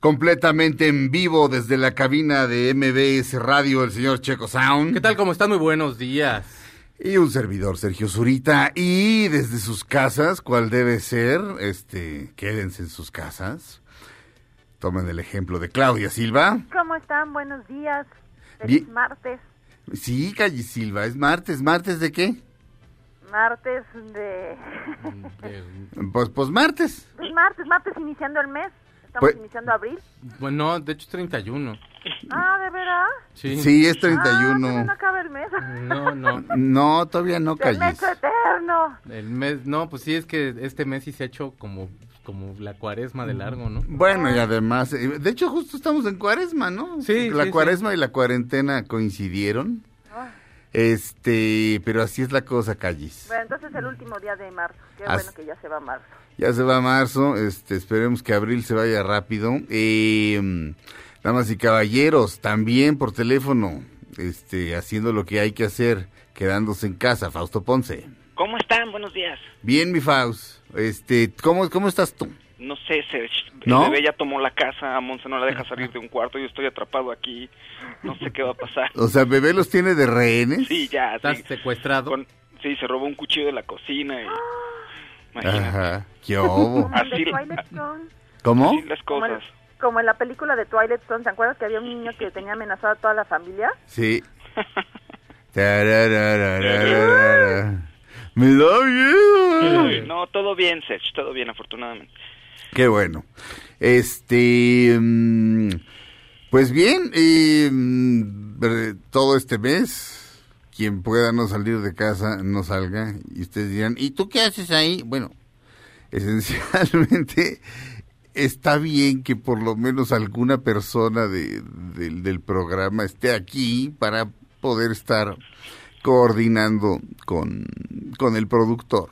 completamente en vivo desde la cabina de MBS Radio, el señor Checo Sound. ¿Qué tal? ¿Cómo están? Muy buenos días. Y un servidor, Sergio Zurita. Y desde sus casas, ¿cuál debe ser? Este, quédense en sus casas. Tomen el ejemplo de Claudia Silva. ¿Cómo están? Buenos días. Feliz Bien. martes. Sí, Calle Silva, es martes. ¿Martes de qué? Martes de... Eh, Pues, pues martes. Es martes, martes iniciando el mes. Estamos Pues- iniciando abril. bueno, de hecho 31. Ah, ¿de verdad? Sí. Sí, es Ah, todavía 31. no acaba el mes. No, no. No, todavía no, El Calles. mes eterno. El mes, no, pues sí, es que este mes sí se ha hecho como, como la cuaresma de largo, ¿no? Bueno, y además, eh, de hecho justo estamos en cuaresma, ¿no? Sí, La sí, cuaresma y la cuarentena coincidieron. Ah. Este, pero así es la cosa, Callis. Bueno, entonces el último día de marzo. Qué As- bueno que ya se va marzo. Ya se va marzo, este, esperemos que abril se vaya rápido. Eh, damas y caballeros, también por teléfono, este, haciendo lo que hay que hacer, quedándose en casa, Fausto Ponce. ¿Cómo están? Buenos días. Bien, mi Faust, este, ¿cómo, cómo estás tú? No sé, Serge. ¿No? El bebé ya tomó la casa, a Monse no la deja salir de un cuarto, yo estoy atrapado aquí, no sé qué va a pasar. O sea, bebé los tiene de rehenes. Sí, ya, Estás sí. secuestrado. Con- sí, se robó un cuchillo de la cocina y... Imagínate. Ajá, qué obo. Así-. ¿Cómo? Así las cosas. como en la película de Twilight Zone. ¿Te acuerdas que había un niño que tenía amenazada a toda la familia? Sí. Me da miedo. No, todo bien, Serge, todo bien, afortunadamente. Qué bueno. Este, mm, pues bien, eh, mm, todo este mes, quien pueda no salir de casa, no salga. Y ustedes dirán, ¿y tú qué haces ahí? Bueno, esencialmente está bien que por lo menos alguna persona de- del- programa esté aquí para poder estar coordinando con, con el productor.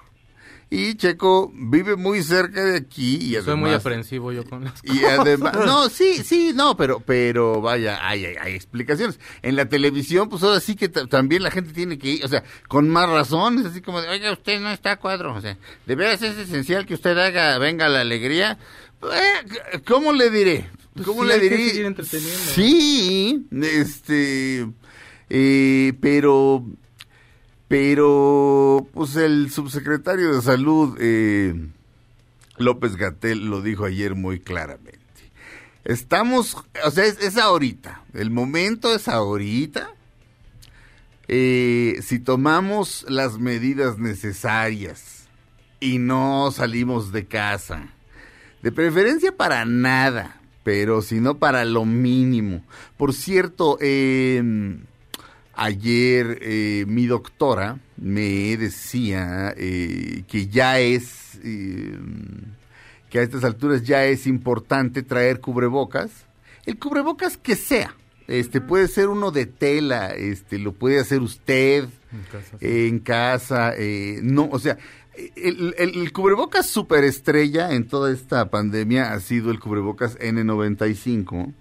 Y Checo vive muy cerca de aquí y Soy muy además- aprensivo yo con las y además, no, sí, sí, no, pero, pero vaya, hay, hay, hay explicaciones. En la televisión, pues ahora sí que ta- también la gente tiene que ir, o sea, con más razones, así como de, oiga, usted no está a cuadro, o sea, de veras es esencial que usted haga, venga la alegría. Eh, ¿Cómo le diré? Pues ¿Cómo sí, le diré? Sí, este, eh, pero, pero, pues el subsecretario de Salud, eh, López Gatel, lo dijo ayer muy claramente. Estamos, o sea, es, ahorita, el momento es ahorita. Eh, si tomamos las medidas necesarias y no salimos de casa, de preferencia para nada, pero si no para lo mínimo. Por cierto, eh, ayer eh, mi doctora me decía eh, que ya es, eh, que a estas alturas ya es importante traer cubrebocas, el cubrebocas que sea. Este puede ser uno de tela, este lo puede hacer usted En casa, sí. en casa, eh, no, o sea, el, el, el cubrebocas superestrella en toda esta pandemia ha sido el cubrebocas N95.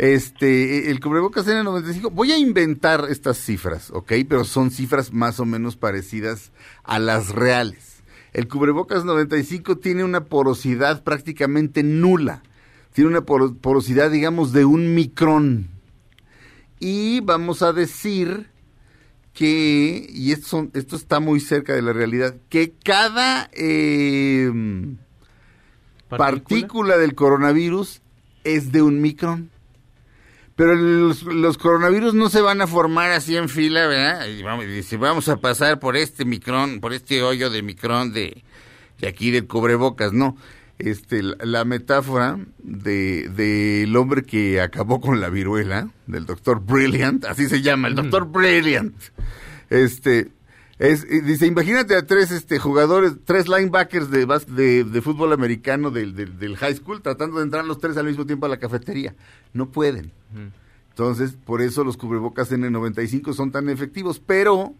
Este, el cubrebocas N95, voy a inventar estas cifras, ¿ok? Pero son cifras más o menos parecidas a las reales. El cubrebocas 95 tiene una porosidad prácticamente nula. Tiene una poro- porosidad, digamos, de un micrón. Y vamos a decir que, y esto, son- esto está muy cerca de la realidad, que cada eh, partícula del coronavirus es de un micrón. Pero los, los coronavirus no se van a formar así en fila, ¿verdad? Y vamos, y dice, vamos a pasar por este micrón, por este hoyo de micrón de, de aquí del cubrebocas, no. Este, la, la metáfora de del hombre que acabó con la viruela, del doctor Brilliant, así se llama, el doctor Brilliant. Este, es, y dice, imagínate a tres este, jugadores, tres linebackers de, de, de fútbol americano del, del, del high school tratando de entrar los tres al mismo tiempo a la cafetería. No pueden. Entonces, por eso los cubrebocas N95 son tan efectivos, pero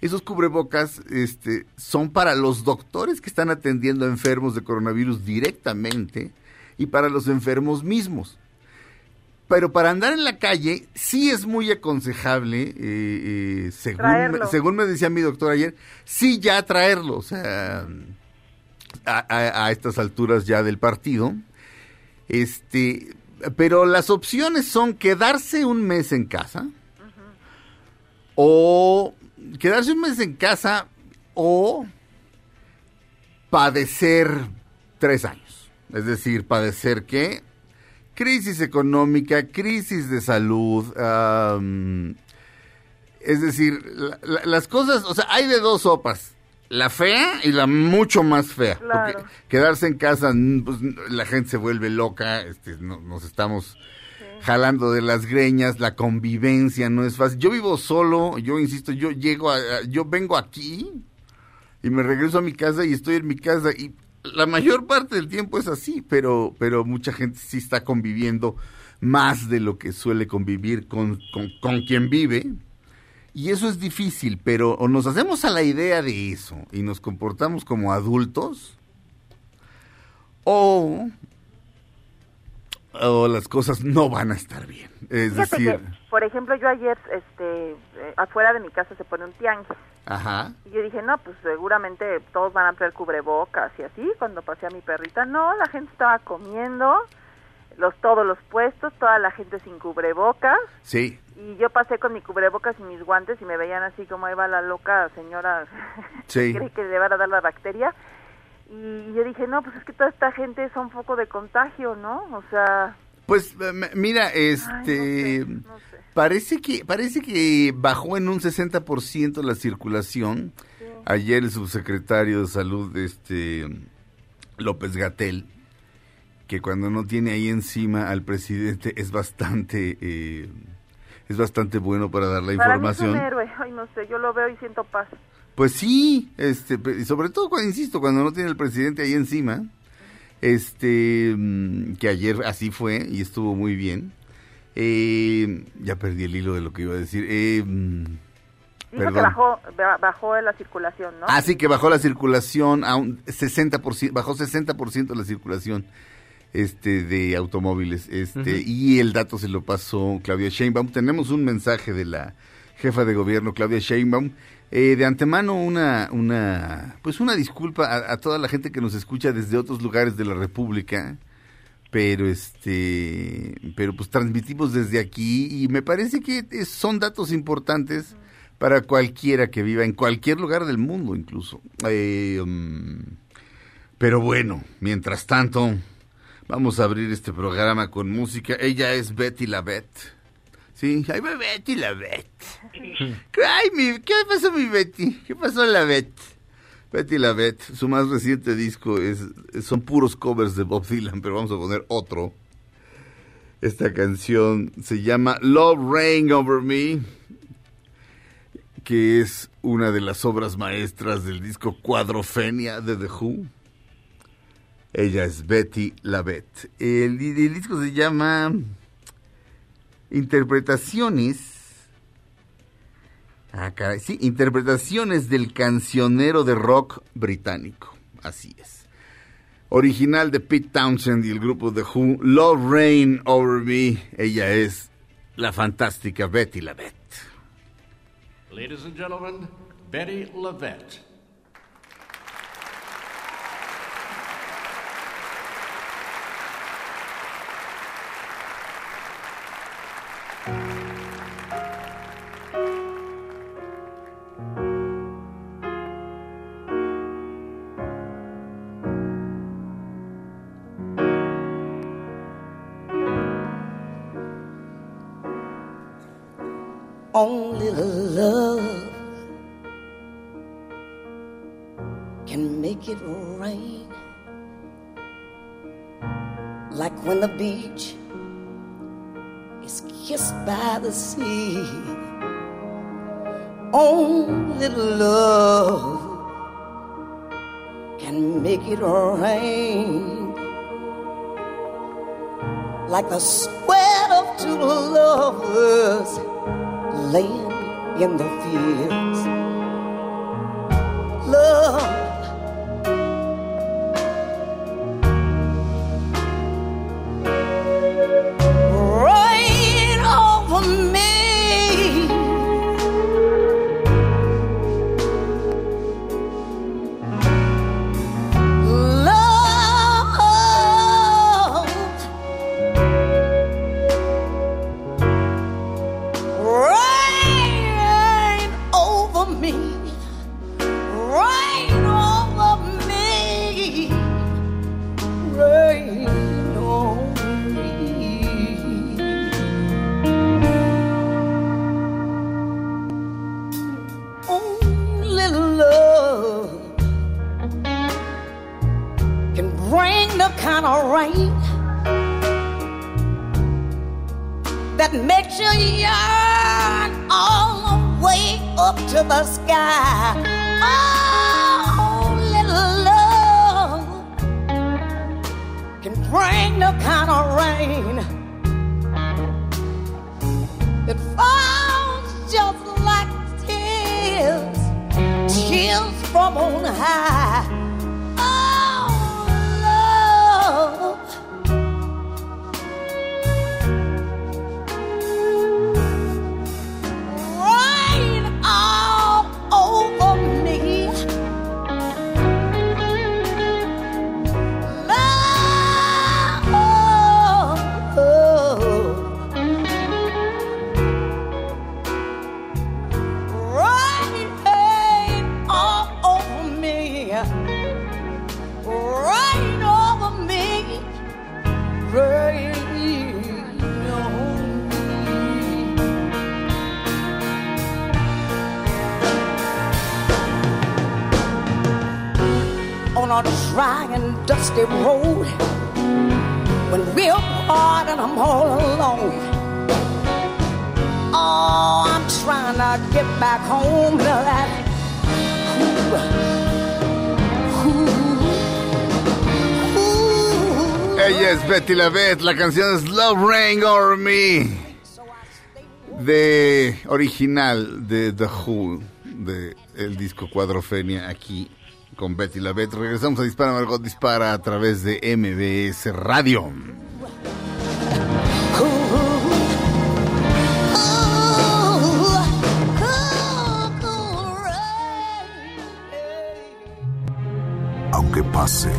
esos cubrebocas este, son para los doctores que están atendiendo a enfermos de coronavirus directamente y para los enfermos mismos. Pero para andar en la calle sí es muy aconsejable, eh, eh, según, me, según me decía mi doctor ayer, sí ya traerlo, o sea, a, a- a estas alturas ya del partido. Este, pero las opciones son quedarse un mes en casa o quedarse un mes en casa o padecer tres años. Es decir, padecer qué? Crisis económica, crisis de salud. am, es decir, la- la- las cosas, o sea, hay de dos sopas. La fea y la mucho más fea. Claro. Porque quedarse en casa, pues, la gente se vuelve loca, este, no- nos estamos jalando de las greñas, la convivencia no es fácil. Yo vivo solo, yo insisto, yo llego, a- yo vengo aquí y me regreso a mi casa y estoy en mi casa y la mayor parte del tiempo es así, pero, pero mucha gente sí está conviviendo más de lo que suele convivir con, con, con quien vive. Y eso es difícil, pero o nos hacemos a la idea de eso y nos comportamos como adultos, o, o las cosas no van a estar bien. Es decir, por ejemplo, yo ayer, este, eh, afuera de mi casa se pone un tianguis. ajá, Y yo dije, no, pues seguramente todos van a traer cubrebocas y así. Cuando pasé a mi perrita, no, la gente estaba comiendo, los todos los puestos, toda la gente sin cubrebocas. sí, Y yo pasé con mi cubrebocas y mis guantes y me veían así como ahí va la loca señora Sí. que cree que le van a dar la bacteria. Y yo dije, no, pues es que toda esta gente es un foco de contagio, ¿no? O sea, Pues mira, ay, este no sé, no sé. parece que parece que bajó en un 60% la circulación. Ayer el subsecretario de Salud este López Gatel que cuando no tiene ahí encima al presidente es bastante eh, es bastante bueno para dar la Para mí es información. un héroe, ay, no sé, yo lo veo y siento paz. Pues sí, este, sobre todo cuando insisto, cuando no tiene el presidente ahí encima, este, mm, que ayer así fue y estuvo muy bien. Eh, ya perdí el hilo de lo que iba a decir. Eh, mm, Dijo que Perdón. bajó, ba- bajó la circulación, ¿no? Ah, sí, que bajó la circulación a un 60%, bajó 60% la circulación este de automóviles. Este, y el dato se lo pasó Claudia Sheinbaum. Tenemos un mensaje de la jefa de gobierno Claudia Sheinbaum. Eh, de antemano una una pues una disculpa a, toda la gente que nos escucha desde otros lugares de la República pero este pero pues transmitimos desde aquí y me parece que son datos importantes para cualquiera que viva en cualquier lugar del mundo incluso. Eh, mm, pero bueno mientras tanto vamos a abrir este programa con música. Ella es Betty la Bet sí ay va Betty la Bet ay mi qué pasó mi Betty qué pasó la Bet Betty la Bet, su más reciente disco es, son puros covers de Bob Dylan, pero vamos a poner otro. Esta canción se llama Love Rain Over Me, que es una de las obras maestras del disco Cuadrofenia de The Who. Ella es Betty la Bet. El, el disco se llama Interpretaciones Ah. Sí, interpretaciones del cancionero de rock británico. Así es. Original de Pete Townshend y el grupo The Who, Love Rain Over Me. Ella es la fantástica Betty Lavette. Ladies and gentlemen, Betty Lavette. When the beach is kissed by the sea. Only love can make it rain. Like the sweat of two lovers laying in the fields. Love la canción es Love Rain Over Me. De original de The Who, de el disco Cuadrofenia, aquí con Betty LaVette. Regresamos a Dispara Margot Dispara a través de MBS Radio. Aunque pase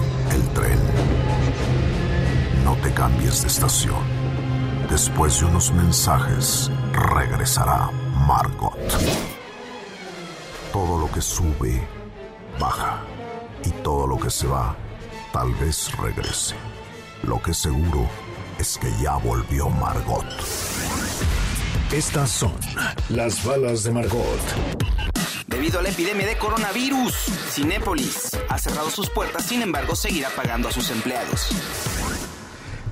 Después de unos mensajes, regresará Margot. Todo lo que sube, baja. Y todo lo que se va, tal vez regrese. Lo que seguro es que ya volvió Margot. Estas son las balas de Margot. Debido a la epidemia de coronavirus, Cinépolis ha cerrado sus puertas, sin embargo, seguirá pagando a sus empleados.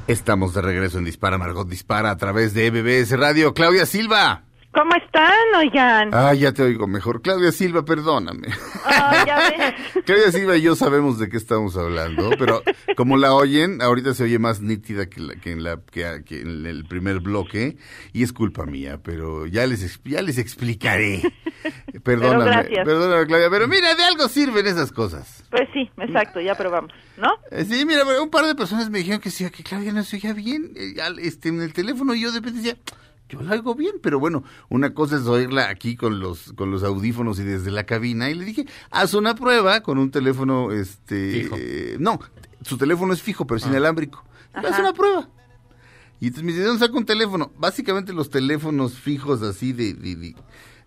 Estamos de regreso en Dispara Margot Dispara a través de MBS Radio. Claudia Silva. ¿Cómo están, oigan? Ah, ya te oigo mejor. Claudia Silva, perdóname. Ah, ya ves. Claudia Silva y yo sabemos de qué estamos hablando, pero como la oyen, ahorita se oye más nítida que, la- que en, la, que, que en el primer bloque, y es culpa mía, pero ya les, ya les explicaré. Perdóname, gracias. perdóname, Claudia, pero mira, de algo sirven esas cosas. Pues sí, exacto, ya probamos, ¿no? Eh, Sí, mira, un par de personas me dijeron que sí, que Claudia no se oía bien eh, este, en el teléfono y yo de repente decía, yo la oigo bien, pero bueno, una cosa es oírla aquí con los con los audífonos y desde la cabina y le dije, haz una prueba con un teléfono, este, Fijo. eh, no, su teléfono es fijo, pero es Ah. inalámbrico. Haz una prueba. Y entonces me dice, ¿dónde saco un teléfono? Básicamente los teléfonos fijos así de, de- de-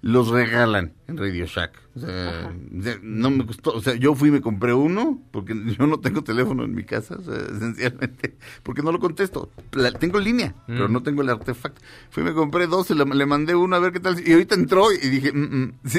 los regalan en Radio Shack. O sea, de- no me costó, o sea, yo fui y me compré uno, porque yo no tengo teléfono en mi casa, o sea, esencialmente, porque no lo contesto. La- tengo línea, pero no tengo el artefacto. Fui y me compré dos, y le, le mandé uno a ver qué tal, y ahorita entró y dije, "Mm, mm, sí,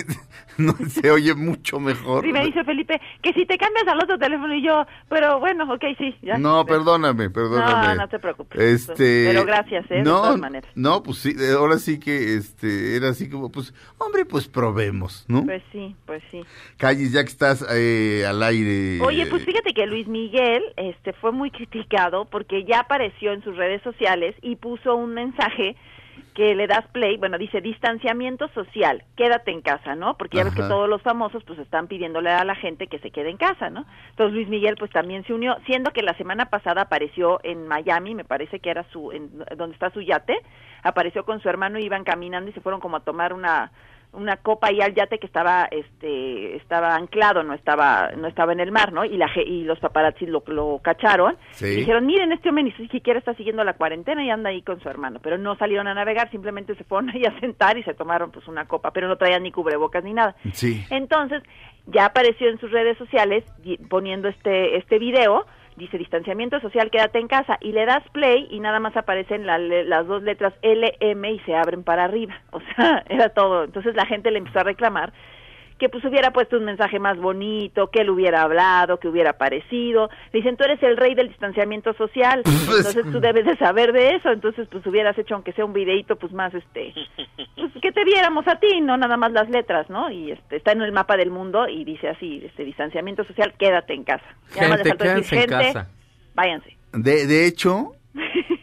no, se oye mucho mejor. Sí, me dice Felipe que si te cambias al otro teléfono y yo, pero bueno, ok, sí, ya. No, perdóname, perdóname. No, no te preocupes. Este, Pero gracias, ¿eh? De No, todas maneras. no, pues sí, eh, ahora sí que este era así como, pues, hombre, pues probemos, ¿no? Pues sí, pues sí. Calles, ya que estás eh, al aire. Oye, pues fíjate que Luis Miguel este fue muy criticado porque ya apareció en sus redes sociales y puso un mensaje que le das play, bueno, dice distanciamiento social, quédate en casa, ¿no? Porque ya ves que todos los famosos pues están pidiéndole a la gente que se quede en casa, ¿no? Entonces Luis Miguel pues también se unió, siendo que la semana pasada apareció en Miami, me parece que era su en, donde está su yate, apareció con su hermano, iban caminando y se fueron como a tomar una una copa ahí al yate que estaba este estaba anclado no estaba no estaba en el mar no y la y los paparazzi lo, lo cacharon Sí. y dijeron miren este hombre ni siquiera está siguiendo la cuarentena y anda ahí con su hermano pero no salieron a navegar simplemente se fueron ahí a sentar y se tomaron pues una copa pero no traían ni cubrebocas ni nada Sí. entonces, ya apareció en sus redes sociales poniendo este este video, dice distanciamiento social, quédate en casa y le das play y nada más aparecen la las dos letras LM y se abren para arriba. O sea, era todo. Entonces la gente le empezó a reclamar que pues hubiera puesto un mensaje más bonito, que él hubiera hablado, que hubiera aparecido. Le dicen, tú eres el rey del distanciamiento social, entonces tú debes de saber de eso, entonces pues hubieras hecho aunque sea un videito pues más este, pues que te viéramos a ti, no nada más las letras, ¿no? Y este está en el mapa del mundo y dice así, este distanciamiento social, quédate en casa. Gente, decir, en gente, casa. váyanse. De, de hecho,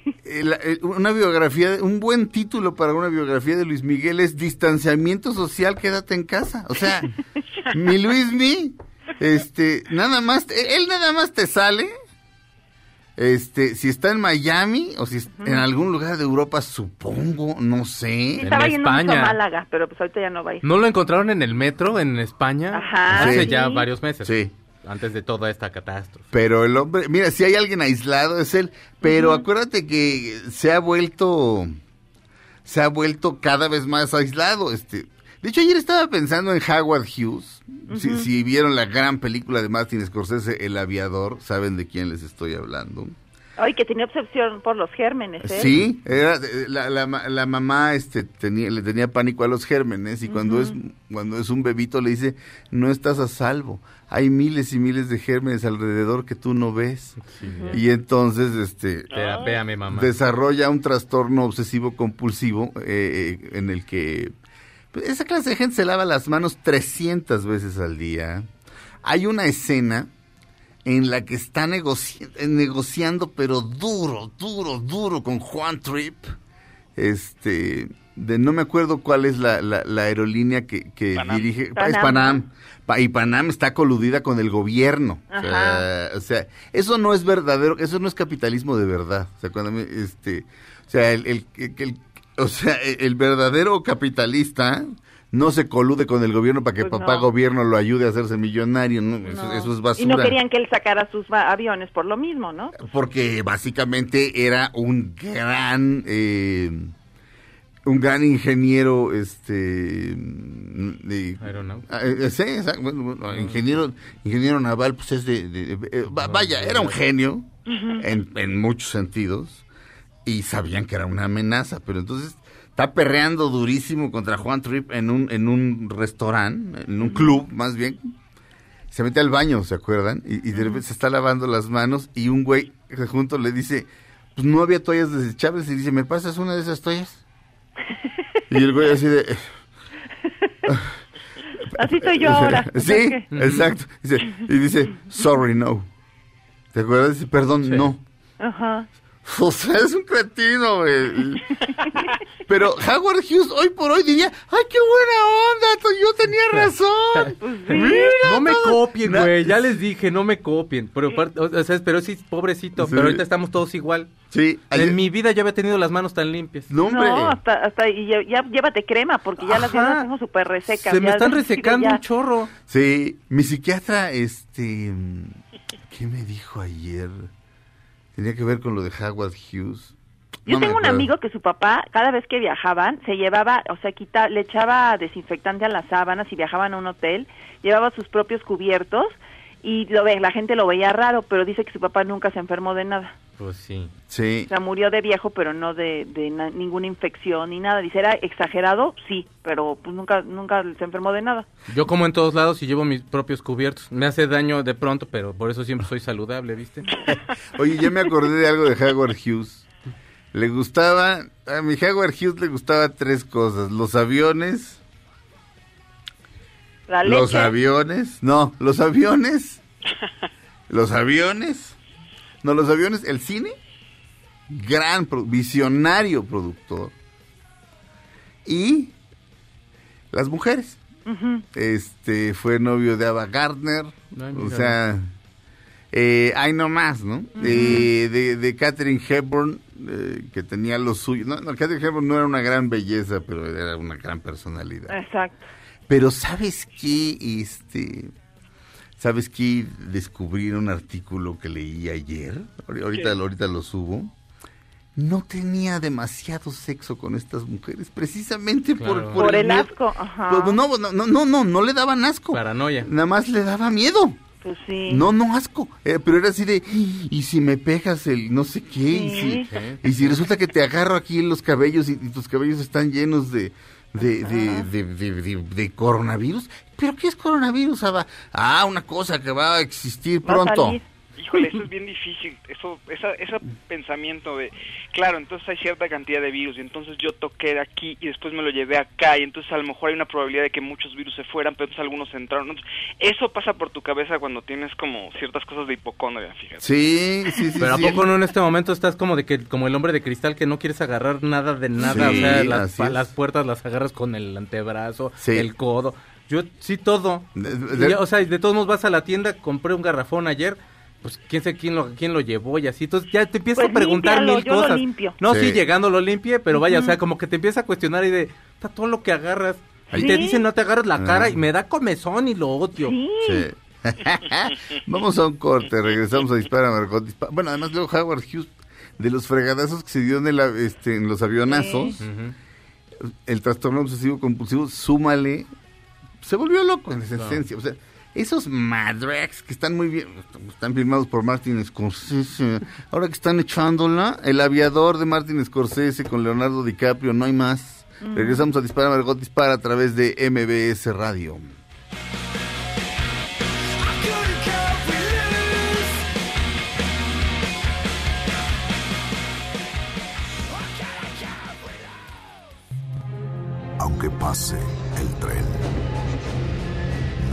una biografía, un buen título para una biografía de Luis Miguel es Distanciamiento Social, quédate en casa. O sea, mi Luis Mi, este, nada más, él nada más te sale, este, si está en Miami o si en algún lugar de Europa, supongo, no sé. Estaba yendo mucho a Málaga, pero pues ahorita ya no va a ir. ¿No lo encontraron en el metro en España? Ajá, Hace sí. ya varios meses. Sí. Antes de toda esta catástrofe. Pero el hombre, mira, si hay alguien aislado es él, pero acuérdate que se ha vuelto, se ha vuelto cada vez más aislado. Este, de hecho ayer estaba pensando en Howard Hughes. si, vieron la gran película de Martin Scorsese, El Aviador, saben de quién les estoy hablando. Ay, que tenía obsesión por los gérmenes, ¿eh? Sí, era, eh, la, la, ma- la mamá este, tenía, le tenía pánico a los gérmenes y cuando, es, cuando es un bebito le dice, no estás a salvo, hay miles y miles de gérmenes alrededor que tú no ves. Y entonces este, véame, mamá. desarrolla un trastorno obsesivo compulsivo eh, eh, en el que pues, esa clase de gente se lava las manos 300 veces al día. Hay una escena en la que está negoci- eh, negociando, pero duro, duro, duro con Juan Trip. Este, de no me acuerdo cuál es la, la- la aerolínea que, que Panam. dirige. Panam. Es Panam. Pa- y Panam está coludida con el gobierno. O sea, o sea, eso no es verdadero, eso no es capitalismo de verdad. O sea, cuando me- este, o sea, el, el- el- el- o sea, el, verdadero capitalista no se colude con el gobierno para que Pues papá no. gobierno lo ayude a hacerse millonario, ¿no? Eso, No. eso es Y basura. no querían que él sacara sus aviones por lo mismo, ¿no? Porque básicamente era un gran, eh, un gran ingeniero, este, de- Aeronáutico. Ah, eh, sí, exacto, bueno, bueno, ingeniero, ingeniero naval, pues es de, de- de- eh, va- vaya, era un genio en, en muchos sentidos y sabían que era una amenaza, pero entonces está perreando durísimo contra Juan Trip en un, en un restaurante, en un club más bien. Se mete al baño, ¿se acuerdan? Y, y de repente se está lavando las manos y un güey junto le dice, pues no había toallas desechables y dice, ¿me pasas una de esas toallas? Y el güey así de... Así estoy yo ahora. Sí, exacto. Y dice, sorry, no. ¿Te acuerdas? Dice, perdón, no. Ajá. O sea, es un cretino, güey. Pero Howard Hughes hoy por hoy diría, ay, qué buena onda, yo tenía razón. Mira No me todo". copien, güey. Ya les dije, no me copien. Pero, o sea, pero sí, pobrecito. Sí. Pero ahorita estamos todos igual. Sí. En mi vida ya había tenido las manos tan limpias. No, No, hasta, hasta y ya, ya llévate crema, porque ya las Ajá. las tengo súper resecas. Se me ya están resecando ya- un chorro. Sí, mi psiquiatra, este, ¿qué me dijo ayer? Tenía que ver con lo de Howard Hughes. Yo No tengo un amigo que su papá, cada vez que viajaban, se llevaba, o sea, quita, le echaba desinfectante a las sábanas y viajaban a un hotel, llevaba sus propios cubiertos y lo ve, la gente lo veía raro, pero dice que su papá nunca se enfermó de nada. Pues sí. Sí. O sea, murió de viejo, pero no de, de na- ninguna infección ni nada. Dice, ¿era exagerado? Sí, pero pues nunca, nunca se enfermó de nada. Yo como en todos lados y llevo mis propios cubiertos. Me hace daño de pronto, pero por eso siempre soy saludable, ¿viste? Oye, ya me acordé de algo de Howard Hughes. Le gustaba, a mi Howard Hughes le gustaba tres cosas. Los aviones, La los aviones, no, los aviones, los aviones, no, los aviones, el cine, gran, pro- visionario productor. Y las mujeres. Este, fue novio de Ava Gardner, o sea, eh, hay no más, ¿no? de, de, de Catherine Hepburn, eh, que tenía lo suyo. No, no, Catherine Hepburn no era una gran belleza, pero era una gran personalidad. Exacto. Pero ¿sabes qué? Este, ¿sabes qué? Descubrí en un artículo que leí ayer, ahori- ahorita, ¿Qué? ahorita lo subo. No tenía demasiado sexo con estas mujeres, precisamente por. Por el miedo. asco, ajá. Pues, no, no, no, no, no, no le daban asco. Paranoia. Nada más le daba miedo. Pues sí. No, no asco. Eh, pero era así de, y si me pegas el no sé qué, y, si, Sí. y si resulta que te agarro aquí en los cabellos y, y tus cabellos están llenos de, de, de, de, de- de- de coronavirus. ¿Pero qué es coronavirus? Ah, una cosa que va a existir Va a pronto. Híjole, eso es bien difícil. Eso, esa, ese pensamiento de, claro, entonces hay cierta cantidad de virus y entonces yo toqué de aquí y después me lo llevé acá y entonces a lo mejor hay una probabilidad de que muchos virus se fueran, pero entonces algunos entraron. Entonces, eso pasa por tu cabeza cuando tienes como ciertas cosas de hipocondria, fíjate. Sí, sí, sí. Pero ¿a sí. poco no en este momento estás como de que como el hombre de cristal que no quieres agarrar nada de nada? Sí, o sea, las, puertas las agarras con el antebrazo, Sí. el codo. Yo sí todo. De- Y de- ya, o sea, de todos modos vas a la tienda, compré un garrafón ayer, pues quién sé quién lo quién lo llevó y así. Entonces ya te empiezas Pues a preguntar límpialo, mil yo lo cosas. limpio. No, Sí. sí. llegando lo limpie, pero vaya, o sea, como que te empieza a cuestionar y de, está todo lo que agarras. Y Sí. te dicen no te agarras la cara Ah. y me da comezón y lo odio. Sí. Sí. Vamos a un corte, regresamos a Dispara Margot. Dispara. Bueno, además luego Howard Hughes, de los fregadazos que se dio en, el este, en los avionazos, el trastorno obsesivo compulsivo, súmale, se volvió loco en esa esencia. O sea, esos Madrex que están muy bien, están firmados por Martin Scorsese, ahora que están echándola, el aviador de Martin Scorsese con Leonardo DiCaprio, no hay más. Regresamos a Dispara Margot Dispara a través de MBS Radio. Aunque pase el tren,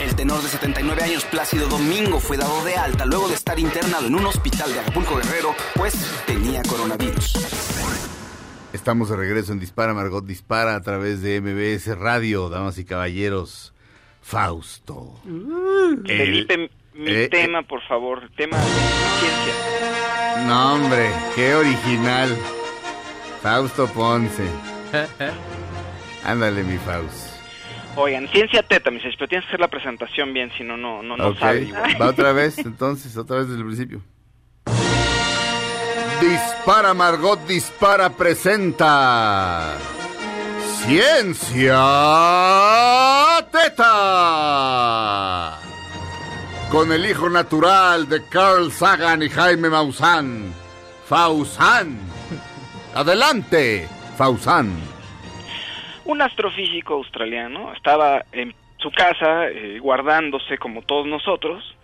El tenor de 79 años, Plácido Domingo, fue dado de alta luego de estar internado en un hospital de Acapulco Guerrero, pues tenía coronavirus. Estamos de regreso en Dispara Margot Dispara a través de MBS Radio, damas y caballeros. Fausto. El- Felipe, mi eh, tema, por favor, tema ciencia. No, hombre, qué original. Fausto Ponce. Ándale, mi Faust. Oigan, ciencia teta, mis pero tienes que hacer la presentación bien, si no, no, no, no igual. va otra vez, entonces, otra vez desde el principio. Dispara Margot Dispara presenta Ciencia Teta con el hijo natural de Carl Sagan y Jaime Maussan, Fausan. Adelante, Fausan. Un astrofísico australiano estaba en su casa eh, guardándose como todos nosotros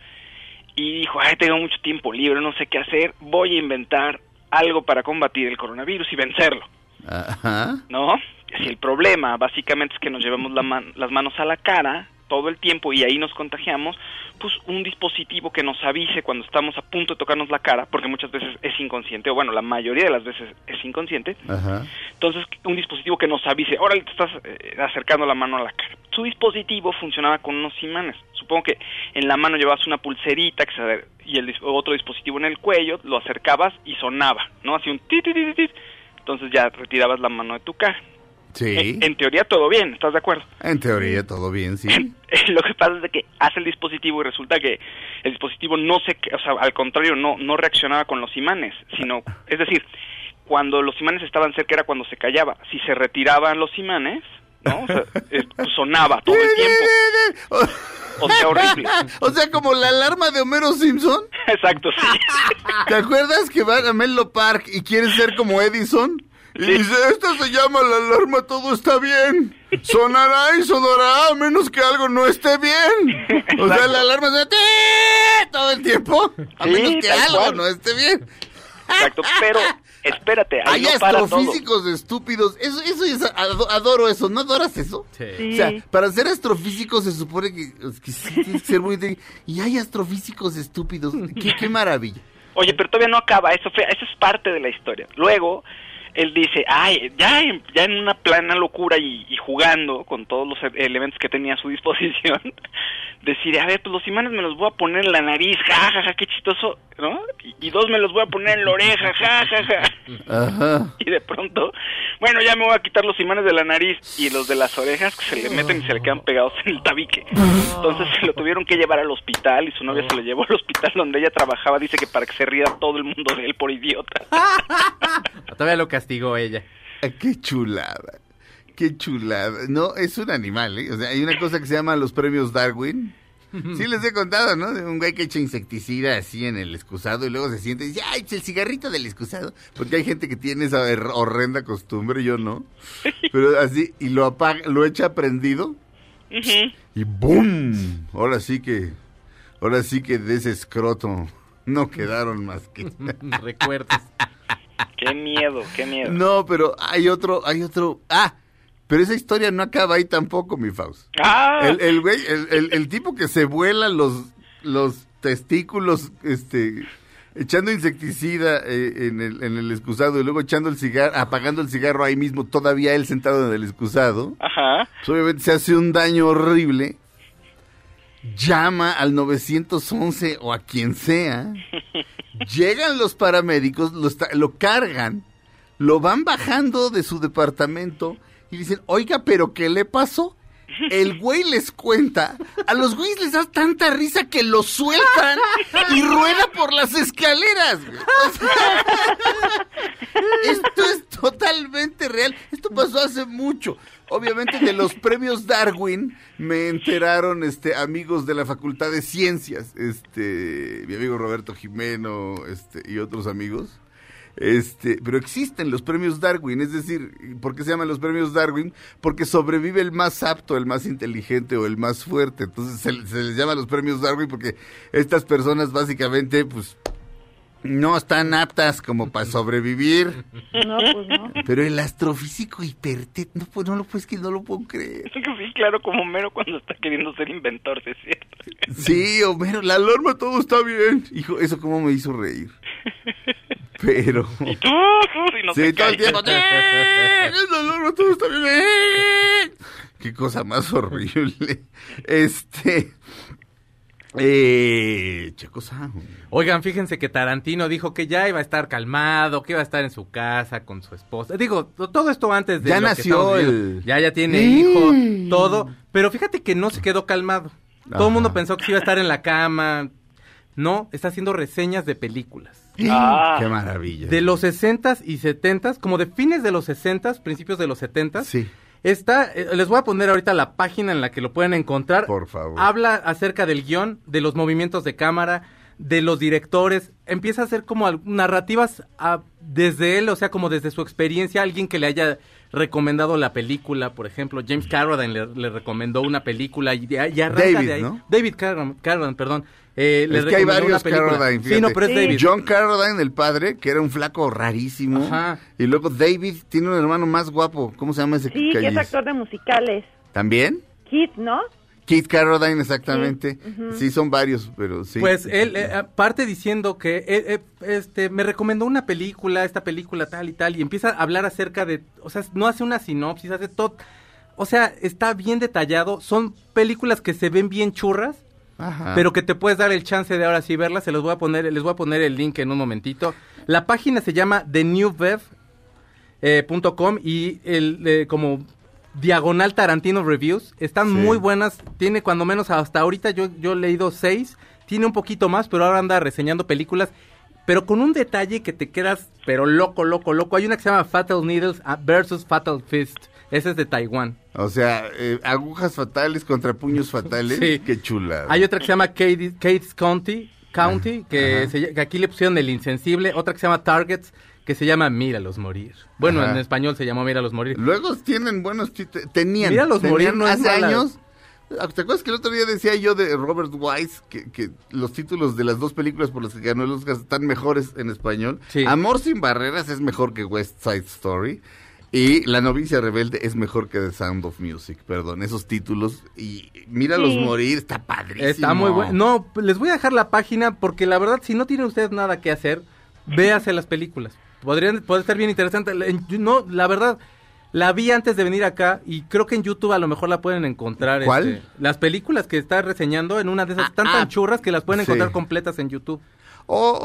y dijo, ay, tengo mucho tiempo libre, no sé qué hacer, voy a inventar algo para combatir el coronavirus y vencerlo, Ajá. ¿no? Si el problema básicamente es que nos llevamos la man- las manos a la cara todo el tiempo y ahí nos contagiamos, pues un dispositivo que nos avise cuando estamos a punto de tocarnos la cara, porque muchas veces es inconsciente, o bueno, la mayoría de las veces es inconsciente, Ajá. entonces, un dispositivo que nos avise, ahora te estás eh, acercando la mano a la cara. su dispositivo funcionaba con unos imanes. Supongo que en la mano llevabas una pulserita que se, y el otro dispositivo en el cuello, lo acercabas y sonaba, ¿no? Hacía un tit, tit, tit, tit. Entonces ya retirabas la mano de tu caja. Sí. En, en teoría todo bien, ¿estás de acuerdo? En teoría todo bien, sí. Lo que pasa es que hace el dispositivo y resulta que el dispositivo no se, o sea, al contrario, no, no reaccionaba con los imanes, sino, es decir, cuando los imanes estaban cerca era cuando se callaba. Si se retiraban los imanes, ¿no? O sea, eh, pues sonaba todo el tiempo. O sea, horrible. o sea, como la alarma de Homero Simpson. Exacto, sí. ¿Te acuerdas que van a Menlo Park y quiere ser como Edison? Y dice, esta se llama la alarma, todo está bien. Sonará y sonará a menos que algo no esté bien. O sea, la alarma se todo el tiempo. A Sí, menos que algo cual. no esté bien. Exacto, pero espérate, ahí Hay no para todo. astrofísicos estúpidos. Eso, eso es, ado- adoro eso. ¿No adoras eso? Sí. O sea, para ser astrofísico se supone que, que tienes que ser muy inteligente. Y hay astrofísicos estúpidos. Qué, qué maravilla. Oye, pero todavía no acaba, eso, fue, eso es parte de la historia. Luego, él dice, ay, ya, ya en una plana locura y, y jugando con todos los e- elementos que tenía a su disposición, decide, a ver, pues los imanes me los voy a poner en la nariz, ja, ja, ja, qué chistoso, ¿no? Y, y dos me los voy a poner en la oreja, ja, ja, ja. Ajá. Y de pronto, bueno, ya me voy a quitar los imanes de la nariz y los de las orejas que se le meten y se le quedan pegados en el tabique. Entonces se lo tuvieron que llevar al hospital y su novia se lo llevó al hospital donde ella trabajaba, dice que para que se riera todo el mundo de él por idiota. Todavía lo castigó ella. Qué chulada. Qué chulada. No, es un animal, ¿eh? O sea, hay una cosa que se llama los premios Darwin. Sí les he contado, ¿no? De un güey que echa insecticida así en el excusado y luego se siente y dice, ¡ay, el cigarrito del excusado! Porque hay gente que tiene esa horrenda costumbre, yo no. Pero así, y lo apaga, lo echa prendido y ¡boom! Ahora sí que, ahora sí que de ese escroto no quedaron más que... Recuerdos. Qué miedo, qué miedo. No, pero hay otro, hay otro. Ah, pero esa historia no acaba ahí tampoco, mi Faust. Ah. El, el güey, el, el- tipo que se vuela los, los testículos, este, echando insecticida eh, en, el, en el excusado y luego echando el cigarro, apagando el cigarro ahí mismo, todavía él sentado en el excusado. Ajá. Pues obviamente se hace un daño horrible. Llama al 911 o a quien sea. Llegan los paramédicos, lo, lo cargan, lo van bajando de su departamento y dicen, oiga, pero ¿qué le pasó? El güey les cuenta, a los güeyes les da tanta risa que lo sueltan y rueda por las escaleras. güey. O sea, esto es totalmente real. Esto pasó hace mucho. Obviamente de los premios Darwin me enteraron este amigos de la Facultad de Ciencias, este mi amigo Roberto Jimeno, este y otros amigos. Este, pero existen los premios Darwin, es decir, ¿por qué se llaman los premios Darwin? Porque sobrevive el más apto, el más inteligente o el más fuerte. Entonces se, se les llama los premios Darwin porque estas personas básicamente pues no están aptas como para sobrevivir. No, pues no. Pero el astrofísico hipertet, no, pues, no lo puedes que no lo puedo creer. Sí, claro, como Homero cuando está queriendo ser inventor, ¿sí ¿es cierto? Sí, Homero, la alarma todo está bien. Hijo, eso cómo me hizo reír. Pero Y tú, y no sí, te todo el calles. tiempo. ¡eh! Todo está bien. ¡eh! Qué cosa más horrible. Este eh Sound. Oigan, fíjense que Tarantino dijo que ya iba a estar calmado, que iba a estar en su casa con su esposa. Digo, to- todo esto antes de Ya lo que nació viendo. el- Ya, ya tiene Sí. hijo, todo. Pero fíjate que no se quedó calmado. Todo el mundo pensó que se iba a estar en la cama. No, está haciendo reseñas de películas. Ah. Qué maravilla. De los 60s y 70s, como de fines de los 60s, principios de los 70s. Sí. Está, eh, les voy a poner ahorita la página en la que lo pueden encontrar. Por favor. Habla acerca del guion, de los movimientos de cámara, de los directores. Empieza a hacer como narrativas ah, desde él, o sea, como desde su experiencia, alguien que le haya recomendado la película, por ejemplo, James Carradine le, le recomendó una película y, y arranca David, de ahí. ¿no? David Carradine, Carradine, perdón. Eh, le es que hay varios. Carradine. Sí, no, pero es David. John Carradine, el padre, que era un flaco rarísimo. Ajá. Y luego David tiene un hermano más guapo. ¿Cómo se llama ese Sí, que es actor de musicales. ¿También? Kit, ¿no? Keith Carradine, exactamente. Sí. Sí, son varios, pero sí. Pues él eh, parte diciendo que eh, eh, este me recomendó una película, esta película tal y tal, y empieza a hablar acerca de, o sea, no hace una sinopsis, hace todo, o sea, está bien detallado. Son películas que se ven bien churras, Ajá. pero que te puedes dar el chance de ahora sí verlas. Se los voy a poner, les voy a poner el link en un momentito. La página se llama thenewvev.com y el eh, como diagonal Tarantino Reviews. Están Sí. muy buenas. Tiene cuando menos hasta ahorita yo, yo he leído seis. Tiene un poquito más, pero ahora anda reseñando películas. Pero con un detalle que te quedas, pero loco, loco, loco. Hay una que se llama Fatal Needles ah, versus Fatal Fist. Esa es de Taiwán. O sea, eh, agujas fatales contra puños fatales. Sí. Qué chula. Hay otra que se llama Katie- Kate's County, County que, se que aquí le pusieron el insensible. Otra que se llama Targets, que se llama Míralos morir. Bueno, Ajá. en español se llamó Míralos morir. Luego tienen buenos títulos. Tenían. Míralos tenían morir no hace años. Ah, ¿Te acuerdas que el otro día decía yo de Robert Wise que, que los títulos de las dos películas por las que ganó el Oscar están mejores en español? Sí. Amor sin barreras es mejor que West Side Story. Y La novicia rebelde es mejor que The Sound of Music, perdón, esos títulos. Y míralos Sí. morir, está padrísimo. Está muy bueno. No, les voy a dejar la página porque la verdad, si no tienen ustedes nada que hacer, véase las películas. Podrían, puede estar bien interesante. No, la verdad, la vi antes de venir acá y creo que en YouTube a lo mejor la pueden encontrar. ¿Cuál? este, las películas que está reseñando en una de esas ah, tan churras que las pueden sí. encontrar completas en YouTube. O,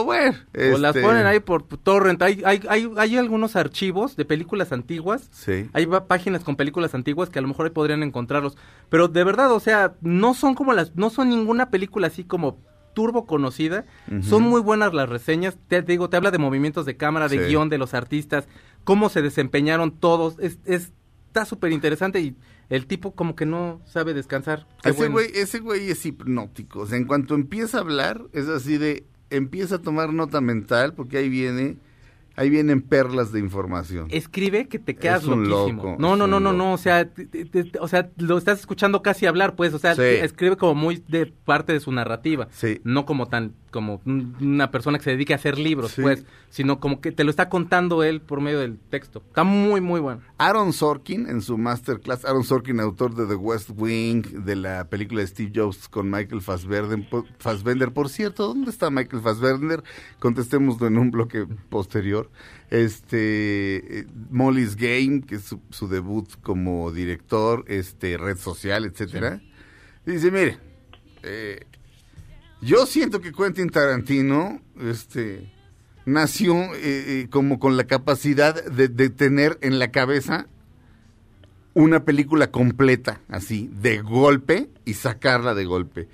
o, bueno. O las este, ponen ahí por torrent. Hay, hay, hay, hay algunos archivos de películas antiguas. Sí. Hay páginas con películas antiguas que a lo mejor ahí podrían encontrarlos. Pero de verdad, o sea, no son como las, no son ninguna película así como turbo conocida. Son muy buenas las reseñas. Te digo, te habla de movimientos de cámara, de Sí. guion, de los artistas, cómo se desempeñaron todos. Es, es- está súper interesante y el tipo como que no sabe descansar. Qué Ese bueno. güey, ese güey es hipnótico. O sea, en cuanto empieza a hablar, es así de, empieza a tomar nota mental, porque ahí viene, ahí vienen perlas de información. escribe que te quedas Es un loquísimo. loco, no, es no, no, no, no, o sea, te- te- te- o sea, lo estás escuchando casi hablar, pues, o sea, Sí. escribe como muy de parte de su narrativa, Sí. no como tan como un- una persona que se dedique a hacer libros, Sí. pues, sino como que te lo está contando él por medio del texto. Está muy muy bueno. Aaron Sorkin, en su masterclass, Aaron Sorkin, autor de The West Wing, de la película de Steve Jobs con Michael Fassbender. Fassbender. Por cierto, ¿dónde está Michael Fassbender? Contestémoslo en un bloque posterior. Este, eh, Molly's Game, que es su, su debut como director, este, red social, etcétera. Dice, mire, eh, yo siento que Quentin Tarantino, este, nació eh, eh, como con la capacidad de, de tener en la cabeza una película completa, así, de golpe y sacarla de golpe.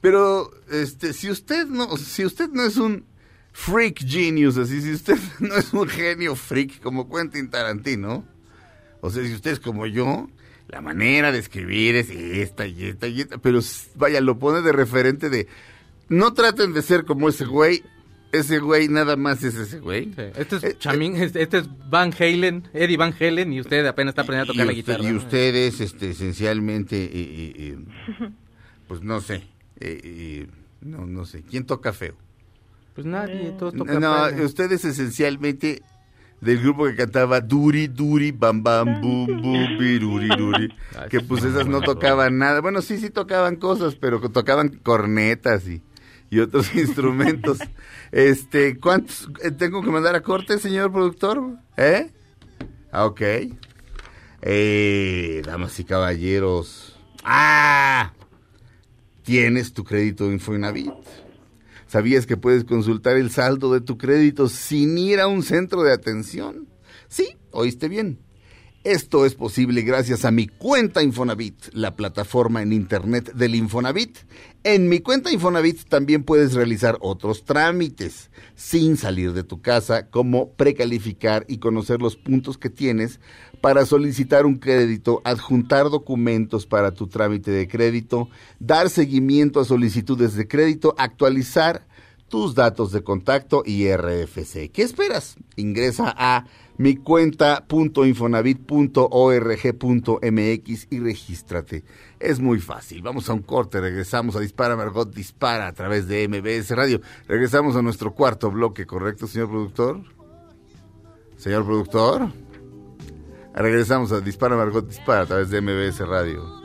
Pero, este, si usted no, si usted no es un freak genius, así, si usted no es un genio freak como Quentin Tarantino, o sea, si usted es como yo, la manera de escribir es esta y esta y esta, pero vaya, lo pone de referente de, no traten de ser como ese güey, ese güey nada más es ese güey. Sí. Este es Eh, Chamín, este este es Van Halen, Eddie Van Halen, y usted apenas está aprendiendo a tocar la guitarra. y ¿no? ustedes, este, esencialmente, eh, eh, eh, pues no sé, eh, eh, no, no sé, ¿quién toca feo? Pues nadie, todos tocan No, ustedes esencialmente del grupo que cantaba Duri, Duri, Bam, Bam, Bum, Bum, Biruri, Duri, que pues esas no tocaban nada. Bueno, sí, sí tocaban cosas, pero tocaban cornetas y, y otros instrumentos. Este, ¿cuántos? eh, ¿Tengo que mandar a corte, señor productor? ¿Eh? Ah, ok. Eh, damas y caballeros. ¡Ah! Tienes tu crédito Infonavit. ¿Sabías que puedes consultar el saldo de tu crédito sin ir a un centro de atención? Sí, oíste bien. Esto es posible gracias a mi cuenta Infonavit, la plataforma en Internet del Infonavit. En mi cuenta Infonavit también puedes realizar otros trámites sin salir de tu casa, como precalificar y conocer los puntos que tienes para solicitar un crédito, adjuntar documentos para tu trámite de crédito, dar seguimiento a solicitudes de crédito, actualizar tus datos de contacto y RFC. ¿Qué esperas? Ingresa a mi cuenta.infonavit.org.mx y regístrate. Es muy fácil. Vamos a un corte, regresamos a Dispara Margot Dispara a través de MBS Radio. Regresamos a nuestro cuarto bloque, ¿correcto, señor productor? Señor productor. Regresamos a Dispara Margot Dispara a través de MBS Radio.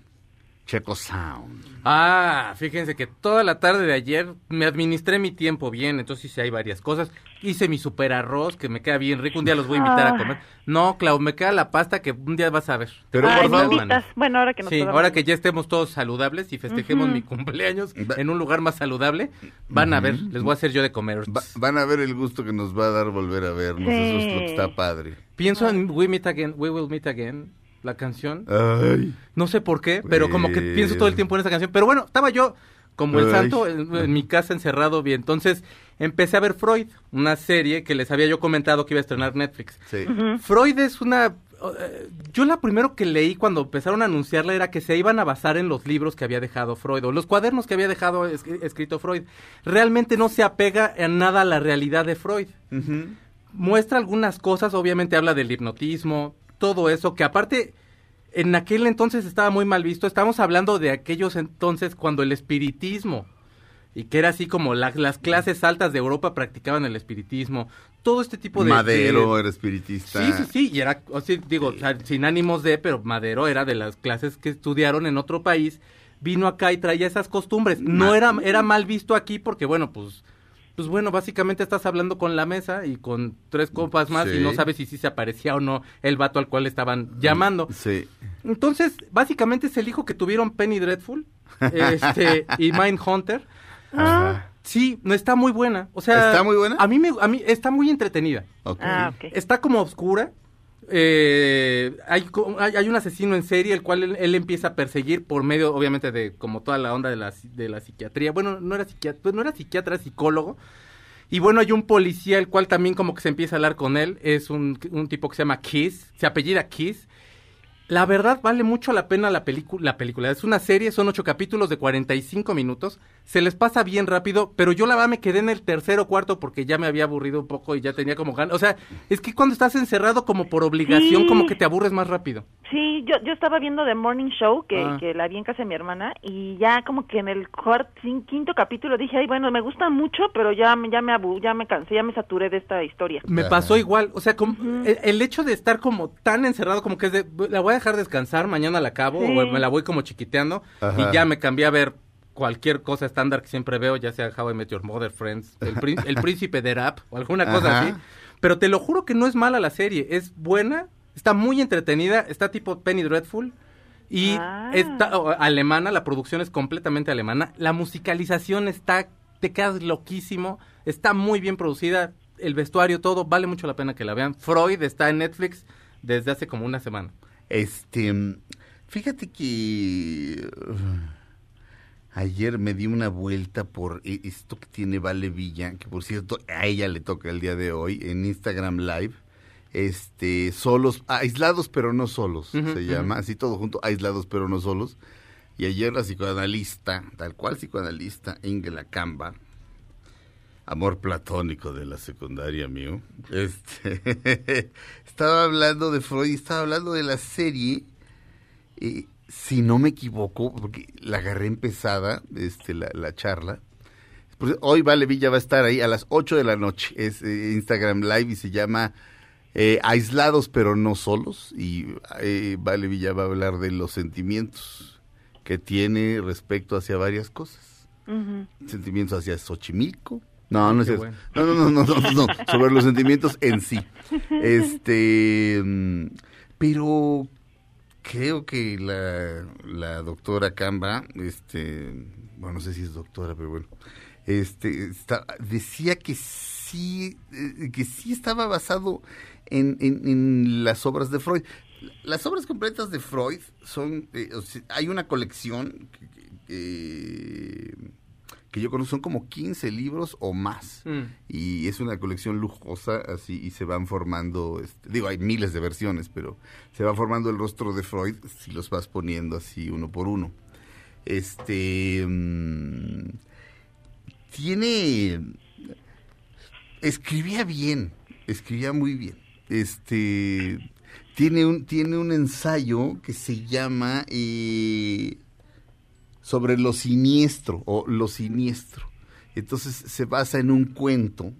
Checo Sound. Ah, fíjense que toda la tarde de ayer me administré mi tiempo bien, entonces hice hay varias cosas. Hice mi super arroz, que me queda bien rico, un día los voy a invitar a Ah. comer. No, Clau, me queda la pasta que un día vas a ver. Pero Ay, por favor. Bueno, ahora que nos Sí, podamos- ahora que ya estemos todos saludables y festejemos mi cumpleaños en un lugar más saludable, van a ver, les voy a hacer yo de comer. Va- van a ver el gusto que nos va a dar volver a vernos. Eso es lo que está padre. Pienso en We Meet Again, We Will Meet Again, la canción. Ay. No sé por qué, pero como que pienso todo el tiempo en esa canción. Pero bueno, estaba yo como el santo en, en mi casa encerrado bien. Entonces empecé a ver Freud, una serie que les había yo comentado que iba a estrenar Netflix. Sí. Freud es una... eh, Yo la primero que leí cuando empezaron a anunciarla era que se iban a basar en los libros que había dejado Freud o los cuadernos que había dejado es- escrito Freud. Realmente no se apega en nada a la realidad de Freud muestra algunas cosas, obviamente habla del hipnotismo, todo eso, que aparte en aquel entonces estaba muy mal visto. Estamos hablando de aquellos entonces cuando el espiritismo, y que era así como la- las clases altas de Europa practicaban el espiritismo, todo este tipo de... Madero de- era espiritista. Sí, sí, sí, y era, o sea, digo, o sea, sin ánimos de, pero Madero era de las clases que estudiaron en otro país, vino acá y traía esas costumbres. No era, era mal visto aquí porque, bueno, pues, pues bueno, básicamente estás hablando con la mesa y con tres copas más Sí. y no sabes si sí se aparecía o no el vato al cual estaban llamando. Sí. Entonces, básicamente es el hijo que tuvieron Penny Dreadful este, y Mindhunter. Ajá. Sí, no está muy buena. O sea, ¿Está muy buena? A mí me, a mí está muy entretenida. Ok. Ah. Está como oscura. Eh, hay, hay, un asesino en serie el cual él, empieza a perseguir por medio, obviamente, de como toda la onda de la, de la psiquiatría. Bueno, no era psiquiatra, no era psiquiatra, psicólogo. Y bueno, hay un policía el cual también como que se empieza a hablar con él. Es un, un tipo que se llama Kiss, se apellida Kiss. La verdad vale mucho la pena la, la película. Es una serie, son ocho capítulos de 45 minutos. Se les pasa bien rápido, pero yo la verdad me quedé en el tercero o cuarto porque ya me había aburrido un poco y ya tenía como ganas. O sea, es que cuando estás encerrado como por obligación, Sí. como que te aburres más rápido. Sí, yo, yo estaba viendo The Morning Show, que, Ah. que la vi en casa de mi hermana, y ya como que en el cuart- cin- quinto capítulo dije, ay, bueno, me gusta mucho, pero ya, me- ya, me abu ya me cansé, ya me saturé de esta historia. Me Ajá. pasó igual, o sea, como- el, el hecho de estar como tan encerrado, como que es de, la voy a dejar descansar, mañana la acabo, Sí. o me la voy como chiquiteando, Ajá. y ya me cambié a ver cualquier cosa estándar que siempre veo, ya sea How I Met Your Mother, Friends, El, Prín- el Príncipe de Rap, o alguna cosa Ajá. así. Pero te lo juro que no es mala la serie, es buena, está muy entretenida, está tipo Penny Dreadful. Y Ah. está o, alemana, la producción es completamente alemana. La musicalización está, te quedas loquísimo, está muy bien producida, el vestuario, todo, vale mucho la pena que la vean. Freud está en Netflix desde hace como una semana. Este, fíjate que uh, ayer me di una vuelta por e- esto que tiene Vale Villa, que por cierto a ella le toca el día de hoy en Instagram Live. Este, solos, aislados pero no solos, se llama, así todo junto, aislados pero no solos. Y ayer la psicoanalista, tal cual psicoanalista, Ingela Camba, amor platónico de la secundaria mío, este, estaba hablando de Freud, estaba hablando de la serie, eh, si no me equivoco, porque la agarré empezada, este, la, la charla. Pues, hoy Vale Villa va a estar ahí a las 8 de la noche, es eh, Instagram Live y se llama eh, Aislados pero no solos, y eh, Vale Villa va a hablar de los sentimientos que tiene respecto hacia varias cosas sentimientos hacia Xochimilco. No, no es bueno. No, no, no, no, no, no, sobre los sentimientos en sí. Este, mm, pero creo que la, la doctora Camba, este, bueno, no sé si es doctora, pero bueno, este, decía que sí, eh, que sí estaba basado en, en- las obras de Freud. Las obras completas de Freud son, eh, hay una colección que, que yo conozco, son como 15 libros o más. Mm. Y es una colección lujosa, así, y se van formando, este, digo, hay miles de versiones, pero se va formando el rostro de Freud si los vas poniendo así uno por uno. Este. mm, tiene. Escribía bien. Escribía muy bien. Este. Tiene un, tiene un ensayo que se llama. eh, sobre lo siniestro o lo siniestro. Entonces se basa en un cuento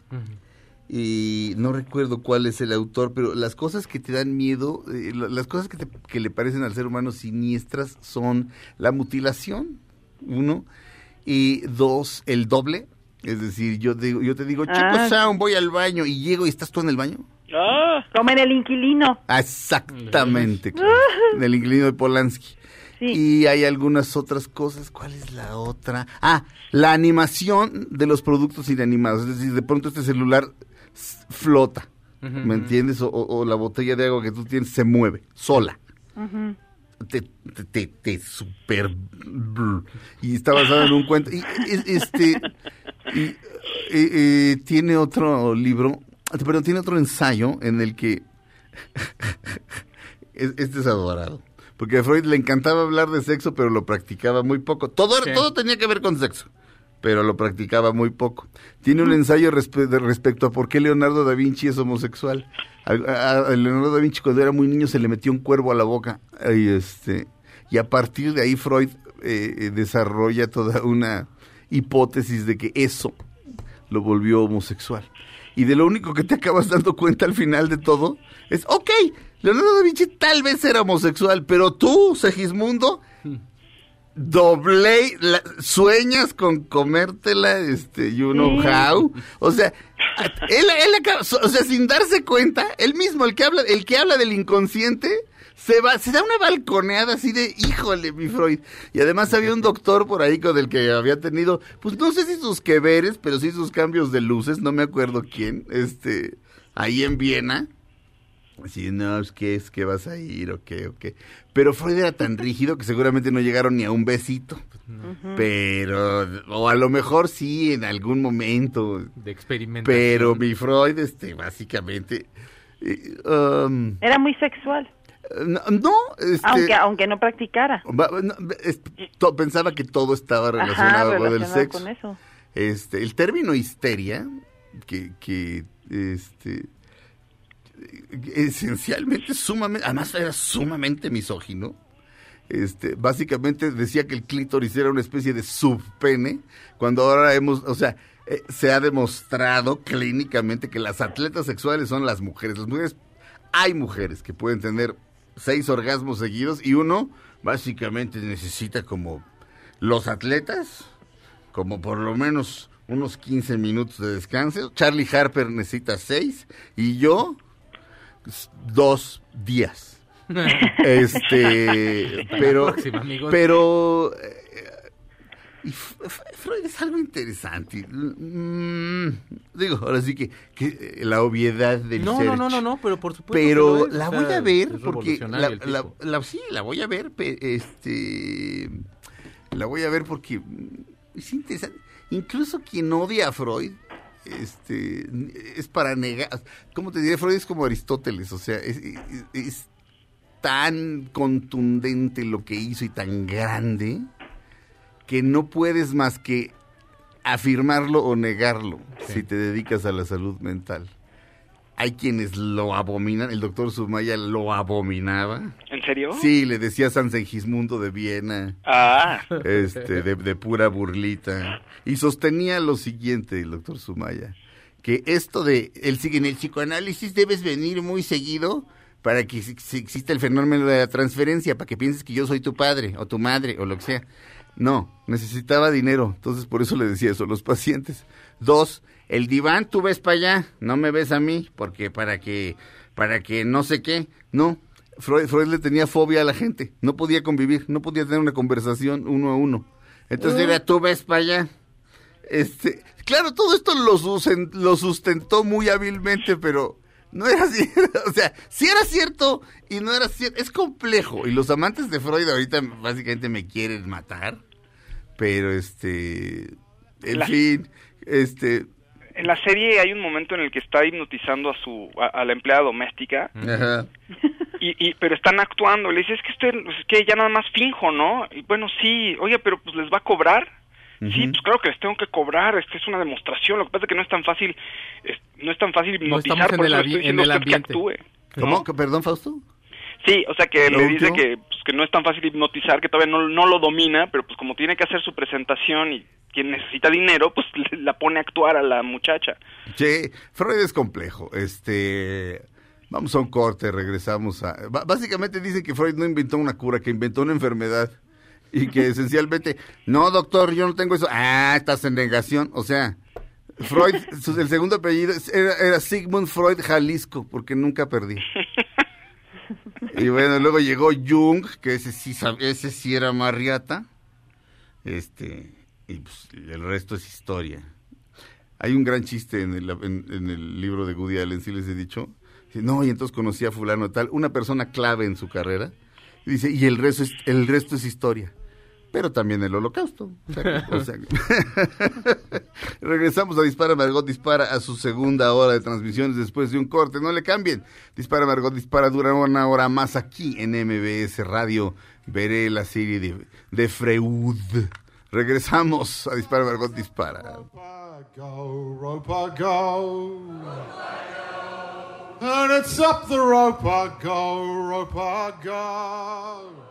y no recuerdo cuál es el autor, pero las cosas que te dan miedo, eh, la- las cosas que, te- que le parecen al ser humano siniestras son la mutilación, uno, y dos, el doble. Es decir, yo, digo, yo te digo, chico Ah. Sound, voy al baño y llego y estás tú en el baño. Ah. Como en el inquilino. Ah, Exactamente, claro. del inquilino de Polanski. Sí. Y hay algunas otras cosas. ¿Cuál es la otra? Ah, la animación de los productos inanimados. Es decir, de pronto este celular flota. ¿Me entiendes? O, la botella de agua que tú tienes se mueve sola. Te, te, te, te super... brr. Y está basado en un cuento. Y, es- este... y, eh, eh, tiene otro libro, perdón, tiene otro ensayo en el que... es- este es adorado. Porque a Freud le encantaba hablar de sexo, pero lo practicaba muy poco. Todo, Sí. todo tenía que ver con sexo, pero lo practicaba muy poco. Tiene un ensayo respe- respecto a por qué Leonardo da Vinci es homosexual. A, a- a Leonardo da Vinci cuando era muy niño se le metió un cuervo a la boca. Y, este, y a partir de ahí Freud eh, desarrolla toda una hipótesis de que eso lo volvió homosexual. Y de lo único que te acabas dando cuenta al final de todo es, ok, Leonardo da Vinci tal vez era homosexual, pero tú, Segismundo, doble, la- sueñas con comértela, este, you know how. O sea, él, él acaba- o sea, sin darse cuenta, él mismo, el que habla, el que habla del inconsciente, se va, se da una balconeada así de, híjole, mi Freud. Y además había un doctor por ahí con el que había tenido, pues no sé si sus que veres, pero sí sus cambios de luces, no me acuerdo quién, este, ahí en Viena. Así, no, es que es que vas a ir, o qué, o qué. Pero Freud era tan rígido que seguramente no llegaron ni a un besito. Pero, o a lo mejor sí, en algún momento. De experimentación. Pero mi Freud, este, básicamente. eh, um, Era muy sexual, no, no, este, aunque aunque no practicara. va- no, es- to- pensaba que todo estaba relacionado Ajá, con el relacionado sexo. con eso. Este, el término histeria, que, que este, esencialmente sumamente, además era sumamente misógino. Este, básicamente decía que el clítoris era una especie de subpene, cuando ahora hemos, o sea, eh, se ha demostrado clínicamente que las atletas sexuales son las mujeres. Las mujeres, hay mujeres que pueden tener seis orgasmos seguidos y uno básicamente necesita como los atletas, como por lo menos unos 15 minutos de descanso. Charlie Harper necesita seis y yo dos días. este, pero, próxima, pero eh, y Freud es algo interesante. Mm, digo, ahora sí que, que eh, la obviedad del No, no, no, no, no, pero por supuesto. pero es, la voy a ver porque la, la- sí la voy a ver este la voy a ver porque mm, es interesante incluso quien odia a Freud este es para negar cómo te diré Freud es como Aristóteles o sea es, es- es tan contundente lo que hizo y tan grande que no puedes más que afirmarlo o negarlo Sí. si te dedicas a la salud mental. Hay quienes lo abominan, el doctor Sumaya lo abominaba. ¿En serio? Sí, le decía San Segismundo de Viena, Ah, este, de, de pura burlita. Y sostenía lo siguiente, el doctor Sumaya, que esto de, él sigue en el psicoanálisis, debes venir muy seguido para que exista el fenómeno de la transferencia, para que pienses que yo soy tu padre o tu madre o lo que sea. No, necesitaba dinero, entonces por eso le decía eso a los pacientes. Dos, el diván tú ves para allá, no me ves a mí, porque para que, para que no sé qué, no. Freud, Freud le tenía fobia a la gente, no podía convivir, no podía tener una conversación uno a uno. Entonces era tú ves para allá. Este, claro, todo esto lo, susten- lo sustentó muy hábilmente, pero no era así. O sea, sí era cierto y no era cierto. Es complejo. Y los amantes de Freud ahorita básicamente me quieren matar. Pero este, en La- fin, este, en la serie hay un momento en el que está hipnotizando a su a, a la empleada doméstica Ajá. y, y pero están actuando le dice es que usted pues, es que ya nada más finjo no y bueno sí oye pero pues les va a cobrar sí pues claro que les tengo que cobrar este es una demostración lo que pasa es que no es tan fácil es- no es tan fácil hipnotizar por el eso estoy diciendo en el usted que ambiente. actúe ¿Cómo? ¿Que- ¿Perdón, Fausto? Sí, o sea que ¿Lo le dice que, pues, que no es tan fácil hipnotizar, que todavía no, no lo domina, pero pues como tiene que hacer su presentación y quien necesita dinero, pues la pone a actuar a la muchacha. Che, Freud es complejo. Este, vamos a un corte, regresamos a. Básicamente dicen que Freud no inventó una cura, que inventó una enfermedad y que esencialmente, no, doctor, yo no tengo eso. Ah, estás en negación. O sea, Freud, el segundo apellido era, era Sigmund Freud Jalisco, porque nunca perdí. Y bueno, luego llegó Jung, que ese sí, ese sí era Marriata. Este, y pues, el resto es historia. Hay un gran chiste en el, en, el libro de Woody Allen, si les he dicho. No, y entonces conocí a fulano tal, una persona clave en su carrera. Y dice, y el resto es, el resto es historia. Pero también el holocausto. O sea, o sea, Regresamos a Dispara Margot Dispara a su segunda hora de transmisiones después de un corte. No le cambien. Dispara Margot Dispara dura una hora más aquí en MBS Radio. Veré la serie de, de Freud. Regresamos a Dispara Margot Dispara. Go, roper, go. And it's up the roper, go, roper, go.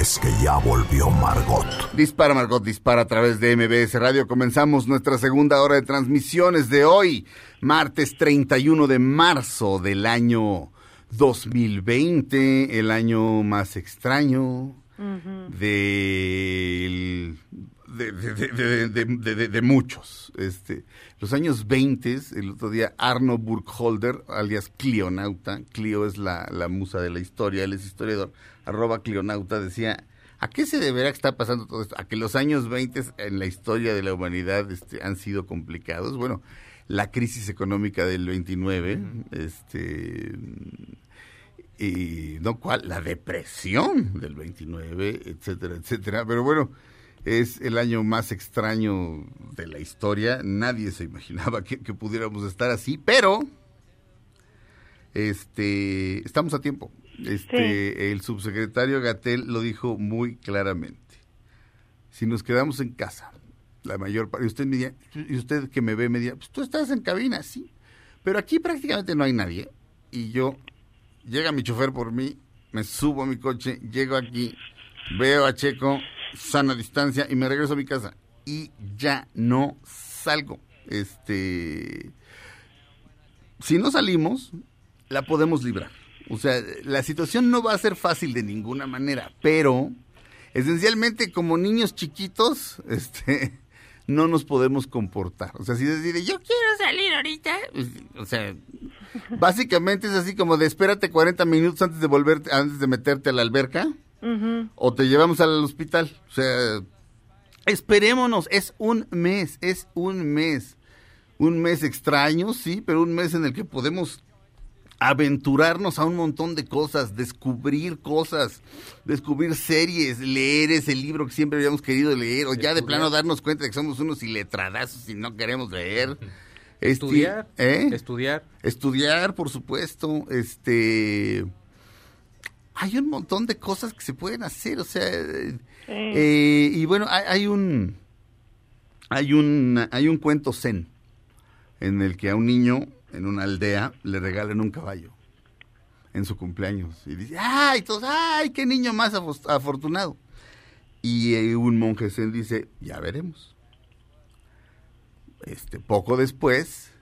es que ya volvió Margot. Dispara Margot Dispara a través de MBS Radio. Comenzamos nuestra segunda hora de transmisiones de hoy, martes 31 de marzo del año 2020, el año más extraño del- de, de, de, muchos. Este, los años 20, el otro día Arno Burkholder, alias Clionauta, Clio es la, la musa de la historia, él es historiador, arroba Clionauta, decía, ¿a qué se deberá que está pasando todo esto? A que los años 20 en la historia de la humanidad este, han sido complicados. Bueno, la crisis económica del 29, este y no cuál, la depresión del 29, etcétera, etcétera. Pero bueno, es el año más extraño de la historia. Nadie se imaginaba que, que pudiéramos estar así, pero este estamos a tiempo. Este, el subsecretario Gatel lo dijo muy claramente. Si nos quedamos en casa, la mayor parte, y usted me y usted que me ve me dirá, pues tú estás en cabina, sí. Pero aquí prácticamente no hay nadie. Y yo llega mi chofer por mí, me subo a mi coche, llego aquí, veo a Checo, sana distancia y me regreso a mi casa. Y ya no salgo. Este. Si no salimos, la podemos librar. O sea, la situación no va a ser fácil de ninguna manera, pero esencialmente como niños chiquitos, este, no nos podemos comportar. O sea, si decide, yo quiero salir ahorita, pues, o sea, básicamente es así como de espérate 40 minutos antes de volverte, antes de meterte a la alberca, o te llevamos al hospital. O sea, esperémonos, es un mes, es un mes. Un mes extraño, sí, pero un mes en el que podemos aventurarnos a un montón de cosas, descubrir cosas, descubrir series, leer ese libro que siempre habíamos querido leer, o ya de plano darnos cuenta de que somos unos iletradazos y no queremos leer. Este, Estudiar. ¿eh? Estudiar. Estudiar, por supuesto, este... Hay un montón de cosas que se pueden hacer, o sea... eh, y bueno, hay, hay un... Hay un, hay un cuento zen en el que a un niño en una aldea le regalan un caballo en su cumpleaños. Y dice, ¡ay! Todos, ¡ay! ¡Qué niño más afortunado! Y eh, un monje zen dice, ya veremos. Este, poco después,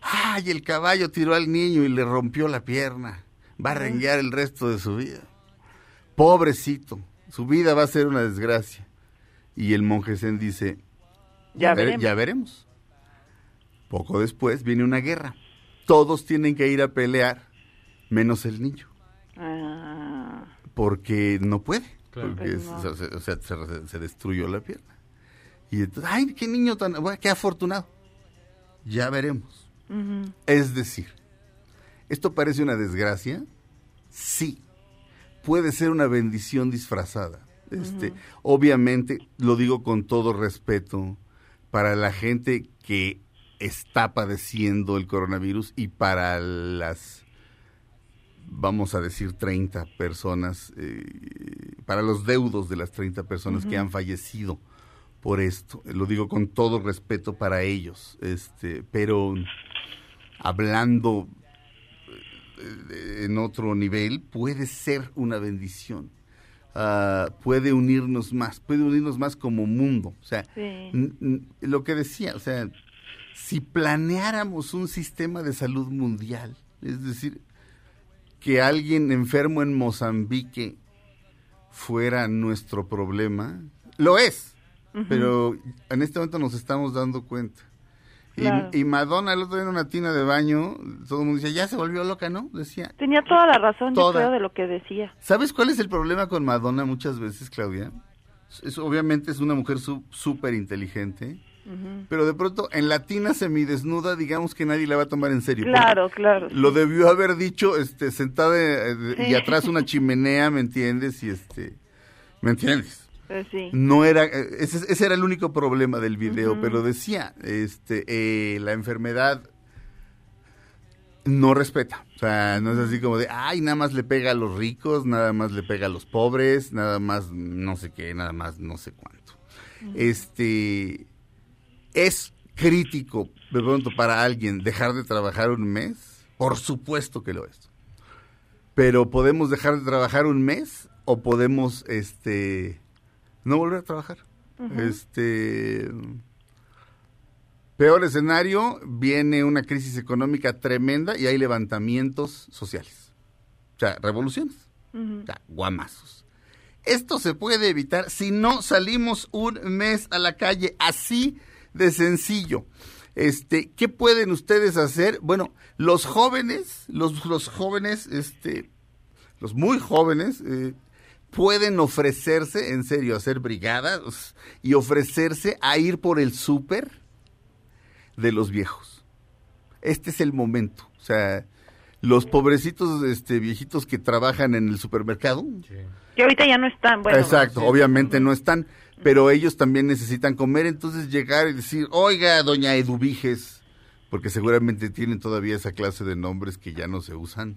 ¡ay! El caballo tiró al niño y le rompió la pierna. Va a renguear el resto de su vida. Pobrecito, su vida va a ser una desgracia. Y el monje zen dice, Ya ver- veremos. ya veremos. Poco después viene una guerra. Todos tienen que ir a pelear, menos el niño, Ah, porque no puede. Claro. Porque Pues es- no. o sea, se, o sea, se- se destruyó la pierna. Y entonces, ay, qué niño tan, bueno, qué afortunado. Ya veremos. Es decir, ¿esto parece una desgracia? Sí. Puede ser una bendición disfrazada. Este, Obviamente, lo digo con todo respeto, para la gente que está padeciendo el coronavirus y para las, vamos a decir, 30 personas, eh, para los deudos de las 30 personas que han fallecido por esto. Lo digo con todo respeto para ellos. Este, pero hablando en otro nivel, puede ser una bendición. Ah, puede unirnos más, puede unirnos más como mundo. O sea, Sí. lo que decía, o sea, si planeáramos un sistema de salud mundial, es decir, que alguien enfermo en Mozambique fuera nuestro problema, lo es, pero en este momento nos estamos dando cuenta. Y, Claro. y Madonna el otro día en una tina de baño, todo el mundo decía, ya se volvió loca, ¿no? Decía, Tenía toda la razón, yo creo, de lo que decía. ¿Sabes cuál es el problema con Madonna muchas veces, Claudia? Es, obviamente es una mujer súper inteligente, pero de pronto en la tina semidesnuda, digamos que nadie la va a tomar en serio. Claro, claro. Lo debió haber dicho este, sentada eh, de- y atrás una chimenea, ¿me entiendes? Y este, ¿me entiendes? Sí. No era, eh, ese, ese era el único problema del video, pero decía, este, eh, la enfermedad no respeta. O sea, no es así como de, ay, nada más le pega a los ricos, nada más le pega a los pobres, nada más no sé qué, nada más no sé cuánto. Este, es crítico de pronto para alguien dejar de trabajar un mes, por supuesto que lo es. Pero podemos dejar de trabajar un mes o podemos, este, no volver a trabajar. Este peor escenario, viene una crisis económica tremenda y hay levantamientos sociales. O sea, revoluciones. Ujú. O sea, guamazos. Esto se puede evitar si no salimos un mes a la calle, así de sencillo. Este, ¿qué pueden ustedes hacer? Bueno, los jóvenes, los, los jóvenes, este, los muy jóvenes, eh, pueden ofrecerse, en serio, a hacer brigadas y ofrecerse a ir por el súper de los viejos. Este es el momento. O sea, los pobrecitos este, viejitos que trabajan en el supermercado. Que ahorita ya no están, bueno. Exacto, obviamente no están, pero ellos también necesitan comer, entonces llegar y decir, oiga, doña Eduviges, porque seguramente tienen todavía esa clase de nombres que ya no se usan.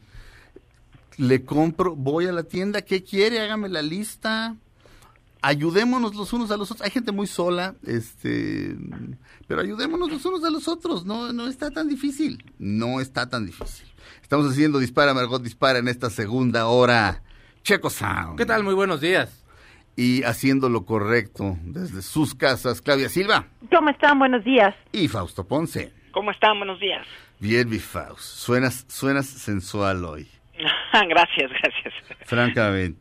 Le compro, voy a la tienda, ¿qué quiere? Hágame la lista. Ayudémonos los unos a los otros. Hay gente muy sola, este, pero ayudémonos los unos a los otros. No, no está tan difícil. No está tan difícil. Estamos haciendo Dispara, Margot Dispara en esta segunda hora. Checo Sound. ¿Qué tal? Muy buenos días. Y haciendo lo correcto desde sus casas, Claudia Silva ¿Cómo están? Buenos días. y Fausto Ponce. ¿Cómo están? Buenos días. Bien, mi Faust. Suenas, suenas sensual hoy, gracias, gracias. francamente.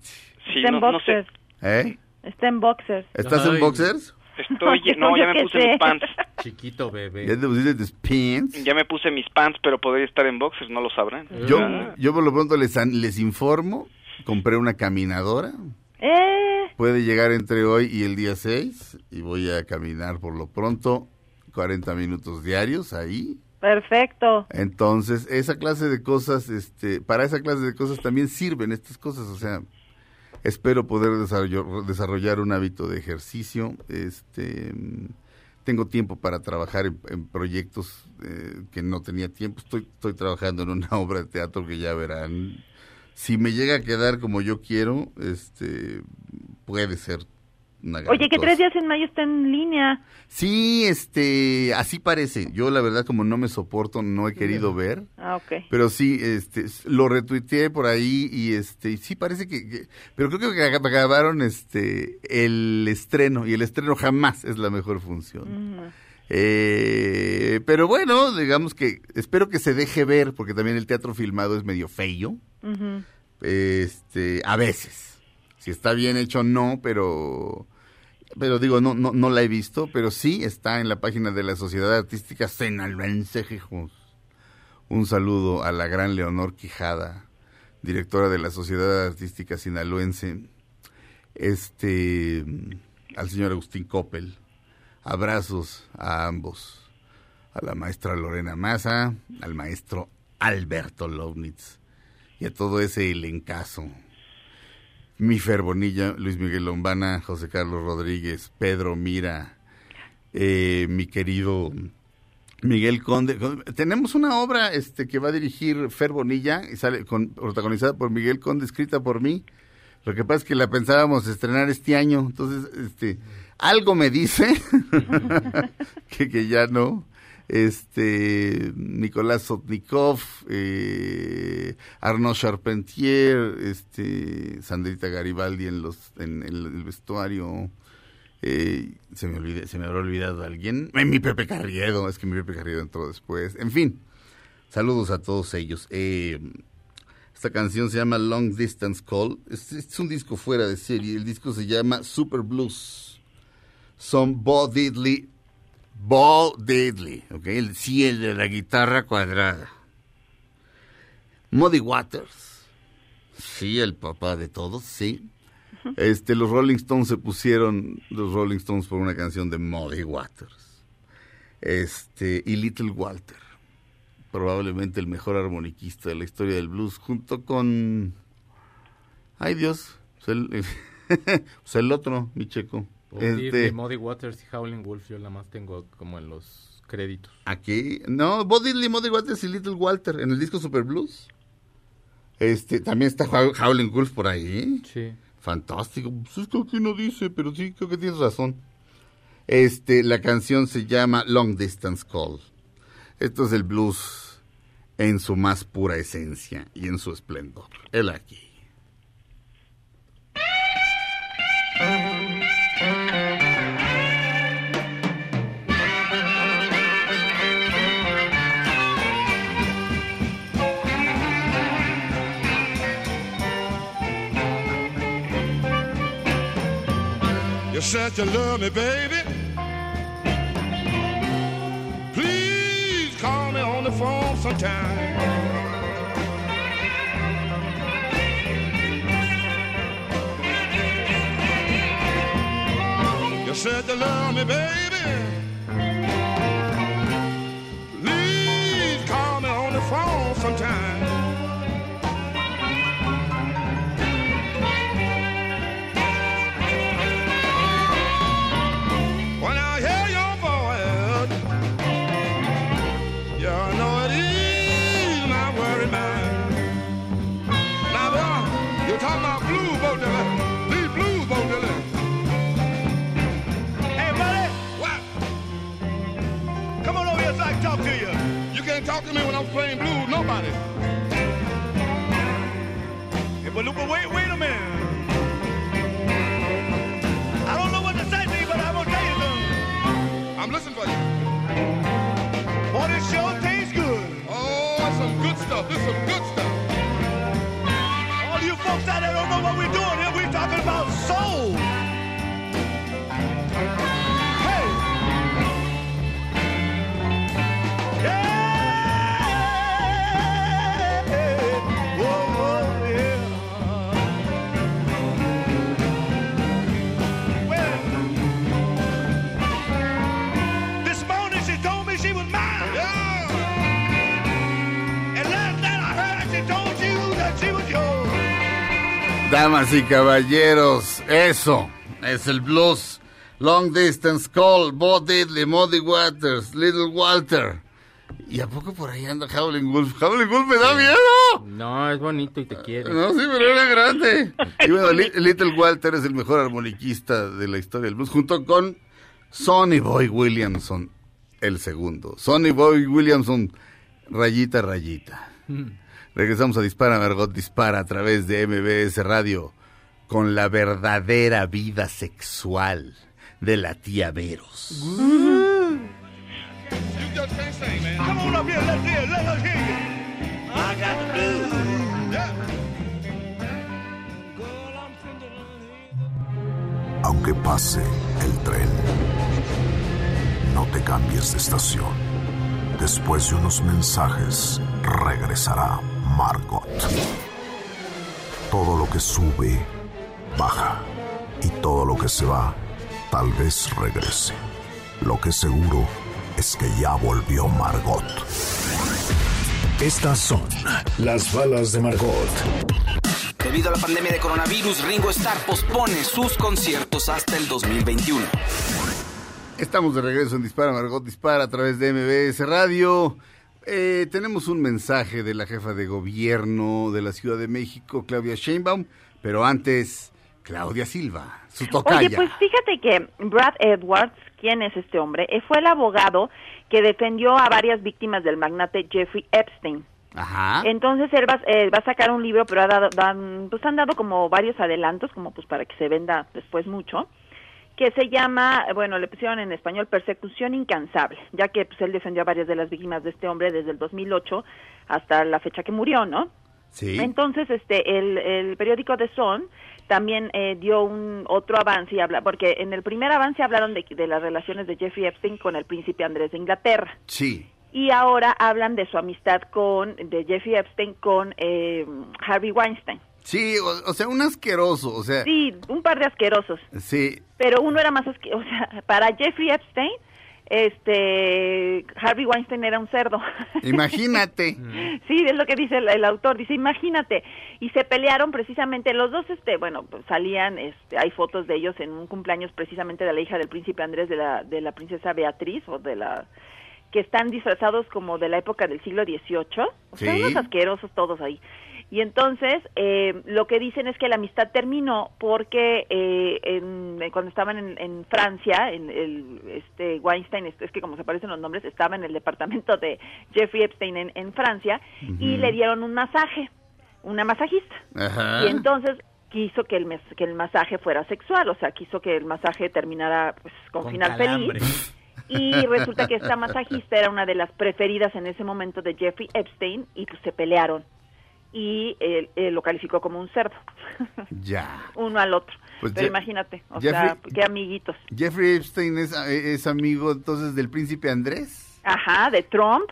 Sí, Está en no, no sé. boxers. ¿Eh? Está en boxers. ¿Estás en boxers? Estoy, no, ya Yo me qué puse sé. mis pants. Chiquito bebé. ¿Ya te pusiste tus pants? Ya me puse mis pants, pero podría estar en boxers, no lo sabrán. Yo, Ah. yo por lo pronto les, an- les informo, compré una caminadora. Eh, Puede llegar entre hoy y el día 6 y voy a caminar por lo pronto 40 minutos diarios ahí. Perfecto. Entonces, esa clase de cosas, este, para esa clase de cosas también sirven estas cosas, o sea, espero poder desarrollar, un hábito de ejercicio, este, tengo tiempo para trabajar en, en proyectos eh, que no tenía tiempo, estoy, estoy trabajando en una obra de teatro que ya verán, si me llega a quedar como yo quiero, este, puede ser una Oye, que tres días en mayo está en línea. Sí, este, así parece. Yo la verdad como no me soporto, no he querido ver. Ah, ok. Pero sí, este, lo retuiteé por ahí y este, sí parece que, que- pero creo que grabaron este, el estreno y el estreno jamás es la mejor función. Eh, pero bueno, digamos que espero que se deje ver porque también el teatro filmado es medio feo. Este, a veces. Si está bien hecho, no, pero, pero digo, no, no, no la he visto, pero sí está en la página de la Sociedad Artística Senalvense Jejos. Un saludo a la gran Leonor Quijada, directora de la Sociedad Artística Sinaloense. este, al señor Agustín Coppel. Abrazos a ambos. A la maestra Lorena Maza, al maestro Alberto Lownitz y a todo ese elencazo. Mi Fer Bonilla, Luis Miguel Lombana, José Carlos Rodríguez, Pedro Mira, eh, mi querido Miguel Conde. Tenemos una obra este que va a dirigir Fer Bonilla y sale con, protagonizada por Miguel Conde, escrita por mí. Lo que pasa es que la pensábamos estrenar este año, entonces este algo me dice que, que ya no este Nicolás Sotnikov, eh, Arnaud Charpentier, este Sandrita Garibaldi en los en, el vestuario. Eh, se me se me habrá olvidado alguien. Mi Pepe Carriedo, es que mi Pepe Carriedo entró después. En fin, saludos a todos ellos. Eh, esta canción se llama Long Distance Call. Es, un disco fuera de serie. El disco se llama Super Blues. Son Bo Diddley ¿ok? El, sí, el de la guitarra cuadrada. Muddy Waters, sí, el papá de todos, sí. Este, los Rolling Stones se pusieron, los Rolling Stones por una canción de Muddy Waters. Este, y Little Walter, probablemente el mejor armoniquista de la historia del blues, junto con, ay Dios, pues el, pues el otro, mi checo. Este, Muddy Waters y Howling Wolf yo la más tengo como en los créditos. Aquí, no, Bo Diddley, Muddy Waters y Little Walter en el disco Super Blues. Este, también está Howling Wolf por ahí. Sí. Fantástico. Pues es que aquí no dice, pero sí, creo que tienes razón. Este, la canción se llama Long Distance Call. Esto es el blues en su más pura esencia y en su esplendor. Él aquí. Said you love me, baby. Please call me on the phone sometime. You said you love me, baby. Talk to me when I'm playing blues, nobody. Hey, but look, but wait, wait a minute. I don't know what to say to you, but I'm gonna tell you something. I'm listening for you. Boy, this sure tastes good. Oh, that's some good stuff. This is some good stuff. Damas y caballeros, eso es el blues. Long Distance Call, Bo Diddley, Muddy Waters, Little Walter. ¿Y a poco por ahí anda Howling Wolf? Howling Wolf me da miedo. No, es bonito y te quiere. No, sí, pero era grande. Y bueno, Li- Little Walter es el mejor armoniquista de la historia del blues, junto con Sonny Boy Williamson, el segundo. Sonny Boy Williamson, rayita, rayita. Regresamos a Dispara, Margot Dispara a través de MBS Radio con la verdadera vida sexual de la tía Veros. Aunque pase el tren, no te cambies de estación. Después de unos mensajes, regresará Margot. Todo lo que sube, baja. Y todo lo que se va, tal vez regrese. Lo que es seguro es que ya volvió Margot. Estas son las balas de Margot. Debido a la pandemia de coronavirus, Ringo Starr pospone sus conciertos hasta el 2021. Estamos de regreso en Dispara, Margot Dispara a través de MBS Radio. Eh, tenemos un mensaje de la jefa de gobierno de la Ciudad de México, Claudia Sheinbaum, pero antes, Claudia Silva, su tocaya. Oye, pues fíjate que Brad Edwards, ¿quién es este hombre? Eh, fue el abogado que defendió a varias víctimas del magnate Jeffrey Epstein. Ajá. Entonces él va, eh, va a sacar un libro, pero ha dado, dan- pues han dado como varios adelantos, como pues para que se venda después mucho, que se llama, bueno, le pusieron en español Persecución Incansable, ya que pues él defendió a varias de las víctimas de este hombre desde el 2008 hasta la fecha que murió, ¿no? Sí. Entonces, este, el, el periódico The Sun también eh, dio un otro avance y habla, porque en el primer avance hablaron de, de las relaciones de Jeffrey Epstein con el príncipe Andrés de Inglaterra Sí. y ahora hablan de su amistad con de Jeffrey Epstein con eh, Harvey Weinstein. Sí, o, o sea, un asqueroso, o sea, Sí, un par de asquerosos, sí, pero uno era más asqueroso, o sea, para Jeffrey Epstein, este Harvey Weinstein era un cerdo. imagínate. Sí, es lo que dice el, el autor, dice, imagínate, y se pelearon precisamente los dos, este, bueno, pues, salían, este, hay fotos de ellos en un cumpleaños precisamente de la hija del príncipe Andrés de la, de la princesa Beatriz, o de la, que están disfrazados como de la época del siglo XVIII, o sea, Sí. unos asquerosos todos ahí. Y entonces, eh, lo que dicen es que la amistad terminó porque eh, en- eh, cuando estaban en, en Francia, en el, este Weinstein, es, es que como se parecen los nombres, estaba en el departamento de Jeffrey Epstein en, en Francia y le dieron un masaje, una masajista. Ajá. Y entonces quiso que el, mes- que el masaje fuera sexual, o sea, quiso que el masaje terminara pues, con, Con final calambre. feliz. Y resulta que esta masajista era una de las preferidas en ese momento de Jeffrey Epstein y pues se pelearon. Y lo calificó como un cerdo, Ya. uno al otro. Pues Pero imagínate, o sea, qué amiguitos. Jeffrey Epstein es, es amigo entonces del príncipe Andrés. Ajá, de Trump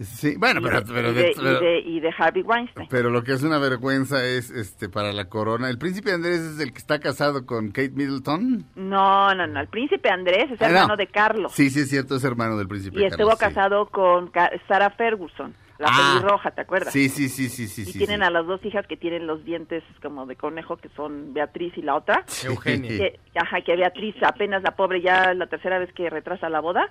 Sí, bueno, y, pero, de, pero, y de- de- y pero- de- y de Harvey Weinstein. pero lo que es una vergüenza es este para la corona. El príncipe Andrés es el que está casado con Kate Middleton. No, no, no, el príncipe Andrés es Ah, no. hermano de Carlos. Sí, sí es cierto, es hermano del príncipe y estuvo sí. casado con Sarah Ferguson, la Ah. pelirroja, ¿te acuerdas? Sí, sí, sí, sí, sí. y sí, tienen sí. a las dos hijas que tienen los dientes como de conejo, que son Beatriz y la otra. Eugenia. Que, ajá, que Beatriz apenas la pobre ya la tercera vez que retrasa la boda,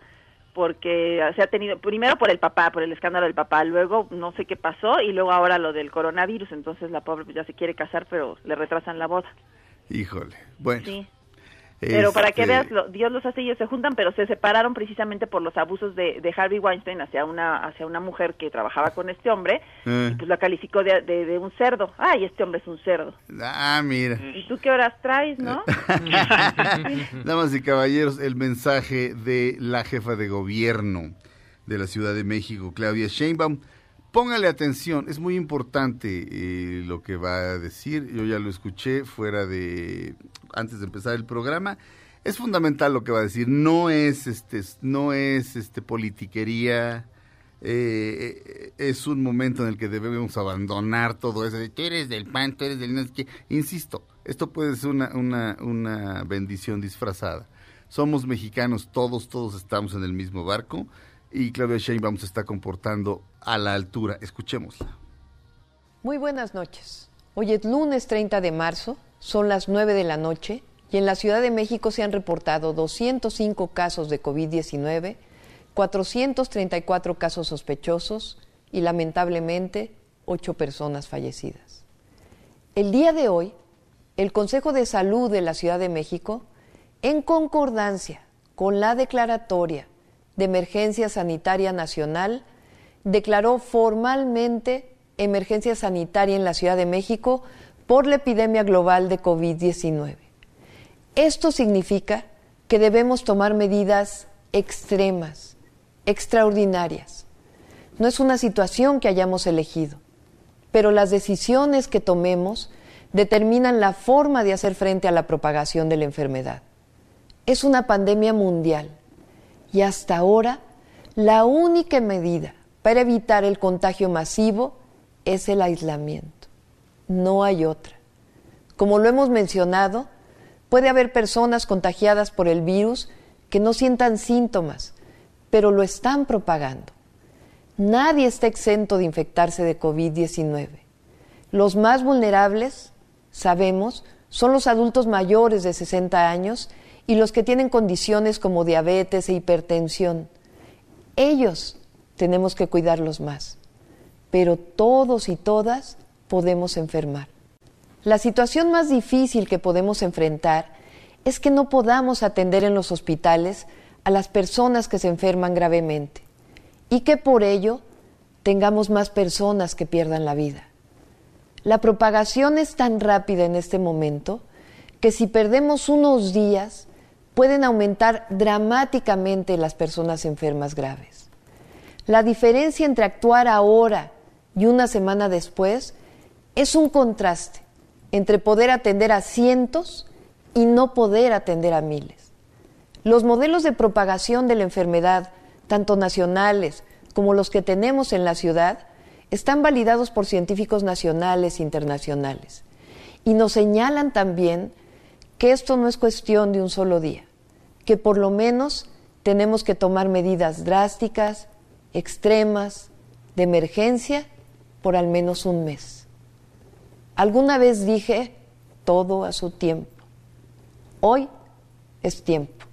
porque se ha tenido, primero por el papá, por el escándalo del papá, luego no sé qué pasó, y luego ahora lo del coronavirus, entonces la pobre pues, ya se quiere casar, pero le retrasan la boda. Híjole. Bueno. Sí. Pero para que este, veas, lo- Dios los hace ellos se juntan, pero se separaron precisamente por los abusos de, de Harvey Weinstein hacia una hacia una mujer que trabajaba con este hombre, eh, y pues la calificó de, de, de un cerdo. Ay, este hombre es un cerdo. Ah, mira. ¿Y tú qué horas traes, no? Damas y caballeros, el mensaje de la jefa de gobierno de la Ciudad de México, Claudia Sheinbaum. Póngale atención, es muy importante eh, lo que va a decir. Yo ya lo escuché fuera de antes de empezar el programa. Es fundamental lo que va a decir. No es este, no es este politiquería. Eh, eh, es un momento en el que debemos abandonar todo eso de tú eres del PAN, tú eres del qué". Insisto, esto puede ser una, una, una bendición disfrazada. Somos mexicanos, todos, todos estamos en el mismo barco y Claudia Sheinbaum se está comportando a la altura. Escuchémosla. Muy buenas noches. Hoy es lunes 30 de marzo, son las 9 de la noche y en la Ciudad de México se han reportado 205 casos de COVID-19, 434 casos sospechosos y lamentablemente 8 personas fallecidas. El día de hoy, el Consejo de Salud de la Ciudad de México, en concordancia con la declaratoria de emergencia sanitaria nacional, declaró formalmente emergencia sanitaria en la Ciudad de México por la epidemia global de COVID-19. Esto significa que debemos tomar medidas extremas, extraordinarias. No es una situación que hayamos elegido, pero las decisiones que tomemos determinan la forma de hacer frente a la propagación de la enfermedad. Es una pandemia mundial y hasta ahora la única medida para evitar el contagio masivo es el aislamiento. No hay otra. Como lo hemos mencionado, Puede haber personas contagiadas por el virus que no sientan síntomas, pero lo están propagando. Nadie está exento de infectarse de COVID-19. Los más vulnerables, sabemos, son los adultos mayores de 60 años y los que tienen condiciones como diabetes e hipertensión. Ellos tenemos que cuidarlos más, pero todos y todas podemos enfermar. La situación más difícil que podemos enfrentar es que no podamos atender en los hospitales a las personas que se enferman gravemente y que por ello tengamos más personas que pierdan la vida. La propagación es tan rápida en este momento que si perdemos unos días pueden aumentar dramáticamente las personas enfermas graves. La diferencia entre actuar ahora y una semana después es un contraste entre poder atender a cientos y no poder atender a miles. Los modelos de propagación de la enfermedad, tanto nacionales como los que tenemos en la ciudad, están validados por científicos nacionales e internacionales. Y nos señalan también que esto no es cuestión de un solo día, que por lo menos tenemos que tomar medidas drásticas, extremas, de emergencia, por al menos un mes. Alguna vez dije todo a su tiempo. Hoy es tiempo.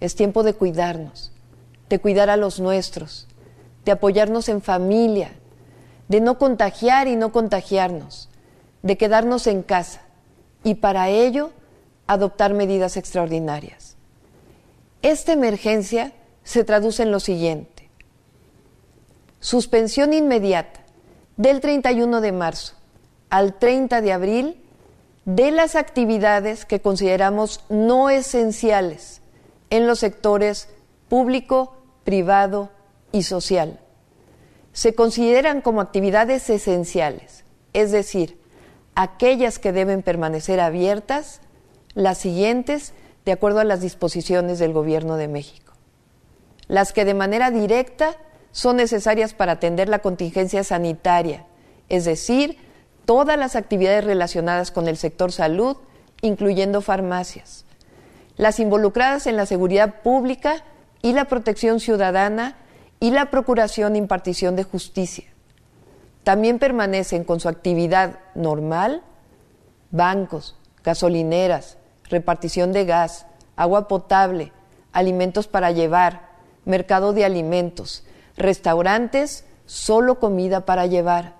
Es tiempo de cuidarnos, de cuidar a los nuestros, de apoyarnos en familia, de no contagiar y no contagiarnos, de quedarnos en casa y para ello adoptar medidas extraordinarias. Esta emergencia se traduce en lo siguiente. Suspensión inmediata del 31 de marzo al 30 de abril de las actividades que consideramos no esenciales en los sectores público, privado y social se consideran como actividades esenciales, es decir, aquellas que deben permanecer abiertas, las siguientes de acuerdo a las disposiciones del Gobierno de México. Las que de manera directa son necesarias para atender la contingencia sanitaria, es decir, todas las actividades relacionadas con el sector salud, incluyendo farmacias. Las involucradas en la seguridad pública y la protección ciudadana, y la Procuración e Impartición de Justicia. También permanecen con su actividad normal bancos, gasolineras, repartición de gas, agua potable, alimentos para llevar, mercado de alimentos, restaurantes, solo comida para llevar,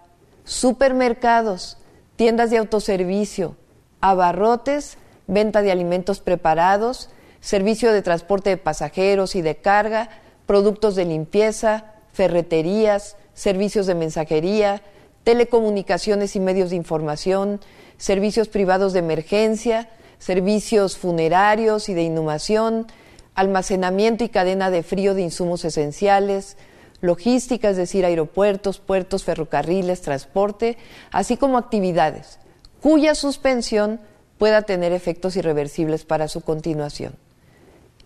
supermercados, tiendas de autoservicio, abarrotes, venta de alimentos preparados, servicio de transporte de pasajeros y de carga, productos de limpieza, ferreterías, servicios de mensajería, telecomunicaciones y medios de información, servicios privados de emergencia, servicios funerarios y de inhumación, almacenamiento y cadena de frío de insumos esenciales, logística, es decir, aeropuertos, puertos, ferrocarriles, transporte, así como actividades cuya suspensión pueda tener efectos irreversibles para su continuación.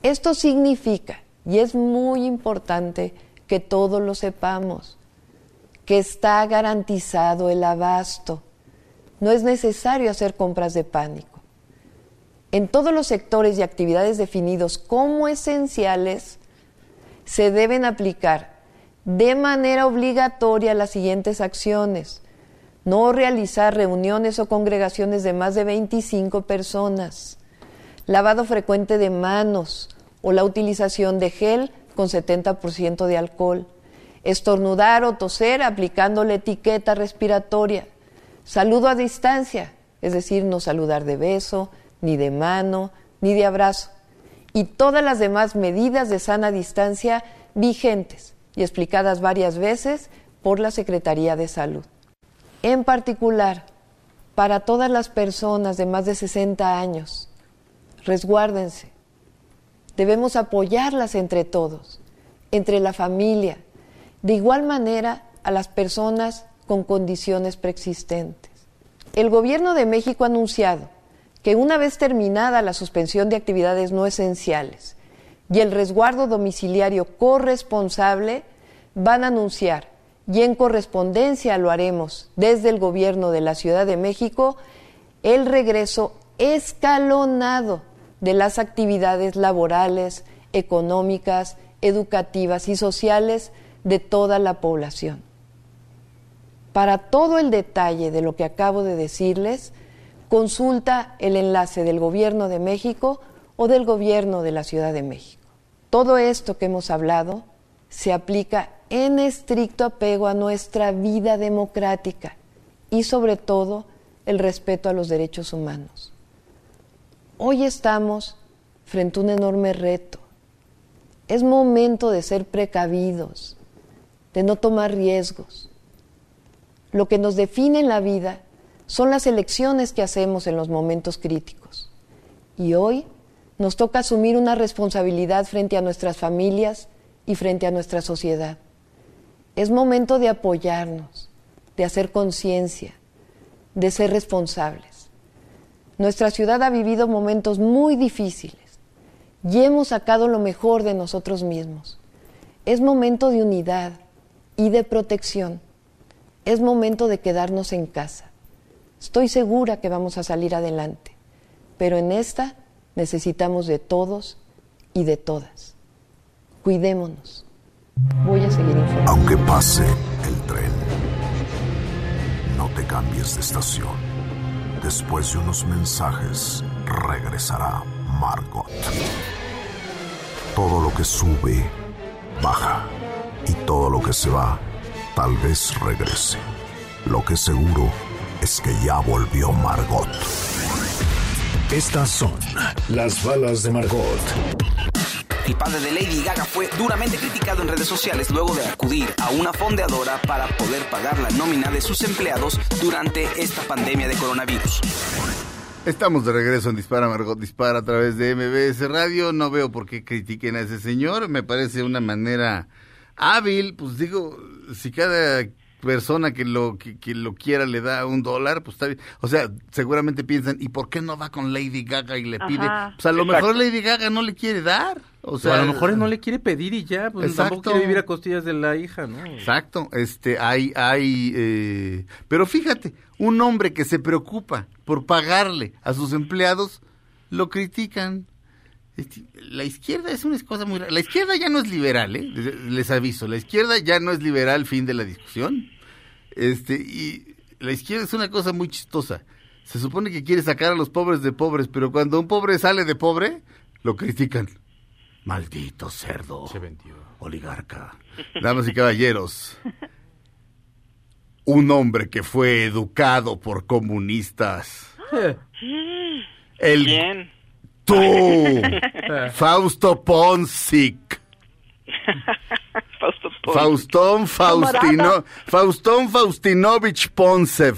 Esto significa y es muy importante que todos lo sepamos, que está garantizado el abasto. No es necesario hacer compras de pánico. En todos los sectores y actividades definidos como esenciales, se deben aplicar de manera obligatoria las siguientes acciones. No realizar reuniones o congregaciones de más de 25 personas. Lavado frecuente de manos, o la utilización de gel con 70% de alcohol, estornudar o toser aplicando la etiqueta respiratoria, saludo a distancia, es decir, no saludar de beso, ni de mano, ni de abrazo, y todas las demás medidas de sana distancia vigentes y explicadas varias veces por la Secretaría de Salud. En particular, para todas las personas de más de 60 años, resguárdense, Debemos apoyarlas entre todos, entre la familia, de igual manera a las personas con condiciones preexistentes. El Gobierno de México ha anunciado que una vez terminada la suspensión de actividades no esenciales y el resguardo domiciliario corresponsable, van a anunciar, y en correspondencia lo haremos desde el Gobierno de la Ciudad de México, el regreso escalonado de las actividades laborales, económicas, educativas y sociales de toda la población. Para todo el detalle de lo que acabo de decirles, consulta el enlace del Gobierno de México o del Gobierno de la Ciudad de México. Todo esto que hemos hablado se aplica en estricto apego a nuestra vida democrática y sobre todo el respeto a los derechos humanos. Hoy estamos frente a un enorme reto. Es momento de ser precavidos, de no tomar riesgos. Lo que nos define en la vida son las elecciones que hacemos en los momentos críticos. Y hoy nos toca asumir una responsabilidad frente a nuestras familias y frente a nuestra sociedad. Es momento de apoyarnos, de hacer conciencia, de ser responsables. Nuestra ciudad ha vivido momentos muy difíciles y hemos sacado lo mejor de nosotros mismos. Es momento de unidad y de protección. Es momento de quedarnos en casa. Estoy segura que vamos a salir adelante, pero en esta necesitamos de todos y de todas. Cuidémonos. Voy a seguir informando. Aunque pase el tren, no te cambies de estación. Después de unos mensajes, regresará Margot. Todo lo que sube, baja. Y todo lo que se va, tal vez regrese. Lo que seguro es que ya volvió Margot. Estas son las balas de Margot. El padre de Lady Gaga fue duramente criticado en redes sociales luego de acudir a una fondeadora para poder pagar la nómina de sus empleados durante esta pandemia de coronavirus. Estamos de regreso en Dispara Margot Dispara a través de MBS Radio. No veo por qué critiquen a ese señor. Me parece una manera hábil. Pues digo, si cada persona que lo que, que lo quiera le da un dólar, pues está bien. O sea, seguramente piensan, ¿y por qué no va con Lady Gaga y le Ajá. pide? Pues a lo Exacto. mejor Lady Gaga no le quiere dar. O O sea, a lo mejor no le quiere pedir y ya, pues Exacto. tampoco quiere vivir a costillas de la hija, ¿no? Exacto, este, hay, hay, eh, pero fíjate, un hombre que se preocupa por pagarle a sus empleados, lo critican. Este, La izquierda es una cosa muy rara. La izquierda ya no es liberal, ¿eh? Les- Les aviso, la izquierda ya no es liberal, fin de la discusión. Este, y la izquierda es una cosa muy chistosa. Se supone que quiere sacar a los pobres de pobres, pero cuando un pobre sale de pobre, lo critican. Maldito cerdo. Se vendió. Oligarca. Damas y caballeros, un hombre que fue educado por comunistas. El Bien. tú, Fausto Ponsic. Ponce. Faustón Faustino, Faustón Faustinovich Poncev.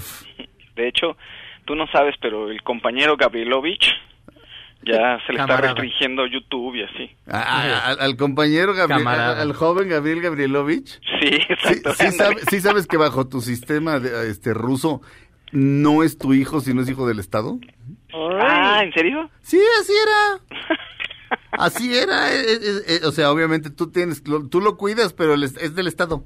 De hecho, tú no sabes, pero el compañero Gabrielovich ya se le está restringiendo YouTube y así. A- a- al, al compañero Gabriel, al joven Gabriel Gabrielovich. Sí, exacto. Sí, sabe- sí sabes que bajo tu sistema de, este ruso no es tu hijo, sino es hijo del Estado. Ah, ¿en serio? Sí, así era. Así era. eh, eh, eh, o sea, obviamente tú tienes, lo- tú lo cuidas, pero el es es del Estado.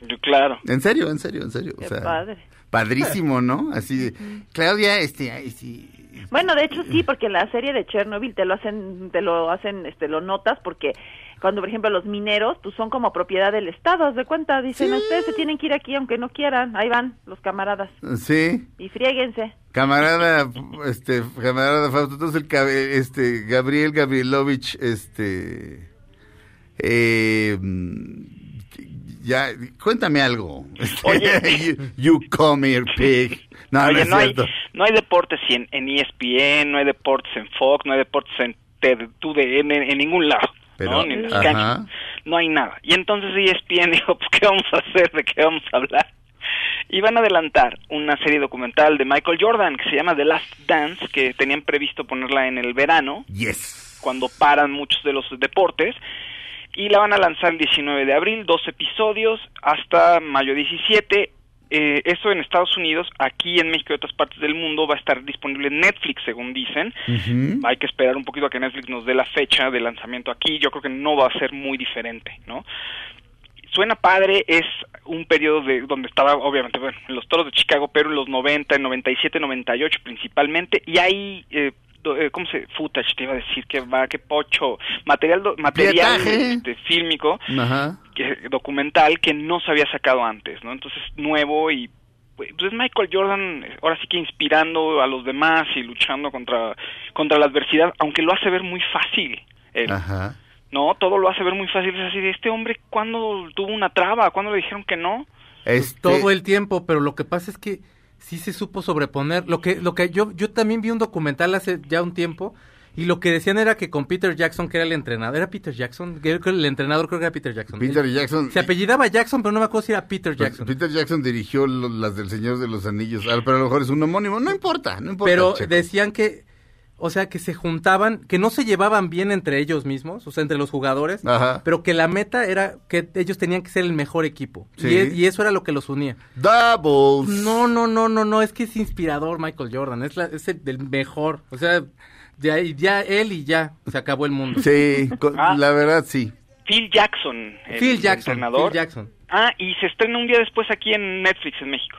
Yo, claro. En serio, en serio, en serio. Qué o sea, padre. Padrísimo, ¿no? Así de, Claudia, este, ay, sí. Bueno, de hecho sí, porque la serie de Chernobyl te lo hacen, te lo hacen, este, lo notas porque cuando, por ejemplo, los mineros, pues son como propiedad del Estado, haz de cuenta, dicen, ustedes se tienen que ir aquí aunque no quieran, ahí van los camaradas Sí. y friéguense. Camarada, este, camarada Fausto, entonces el este, Gabriel Gabrielovich, este, eh, ya, cuéntame algo. Oye. you, you come here, pig. No, no Oye, es no, hay, no hay deportes en, en ESPN, no hay deportes en Fox, no hay deportes en TUDN, en, en ningún lado. Pero, ¿no? Ni canchas. No hay nada. Y entonces ESPN dijo, pues, ¿qué vamos a hacer? ¿De qué vamos a hablar? Y van a adelantar una serie documental de Michael Jordan que se llama The Last Dance, que tenían previsto ponerla en el verano, Yes. cuando paran muchos de los deportes. Y la van a lanzar el 19 de abril, dos episodios, hasta mayo 17. Eh, eso en Estados Unidos, aquí en México y otras partes del mundo va a estar disponible en Netflix, según dicen. Hay que esperar un poquito a que Netflix nos dé la fecha de lanzamiento aquí. Yo creo que no va a ser muy diferente, ¿no? suena padre, es un periodo de donde estaba obviamente bueno, en los Toros de Chicago, pero en los 90, en 97, 98 principalmente y hay eh, eh, ¿cómo se footage te iba a decir que va que pocho material do- material este, fílmico Ajá. que, documental que no se había sacado antes, ¿no? Entonces nuevo y pues es Michael Jordan ahora sí que inspirando a los demás y luchando contra contra la adversidad, aunque lo hace ver muy fácil. él. Ajá. No, todo lo hace ver muy fácil. Es así de este hombre, ¿cuándo tuvo una traba? ¿Cuándo le dijeron que no? Este, todo el tiempo, pero lo que pasa es que sí se supo sobreponer. Lo que, lo que yo, yo también vi un documental hace ya un tiempo y lo que decían era que con Peter Jackson, que era el entrenador, era Peter Jackson, el entrenador creo que era Peter Jackson. Peter Él- Jackson. Se apellidaba Jackson, pero no me acuerdo si era Peter Pues, Jackson. Peter Jackson dirigió lo- las del Señor de los Anillos, ah, pero a lo mejor es un homónimo. No importa, no importa. pero Checo. decían que, o sea, que se juntaban, que no se llevaban bien entre ellos mismos, o sea, entre los jugadores, Ajá. pero que la meta era que ellos tenían que ser el mejor equipo. Sí. Y, e- y eso era lo que los unía. Doubles. No, no, no, no, no, es que es inspirador Michael Jordan, es, la, es el, del mejor. O sea, ya, ya él y ya se acabó el mundo. Sí, Ah. la verdad sí. Phil Jackson, el Phil Jackson, entrenador. Phil Jackson. Ah, y se estrena un día después aquí en Netflix en México.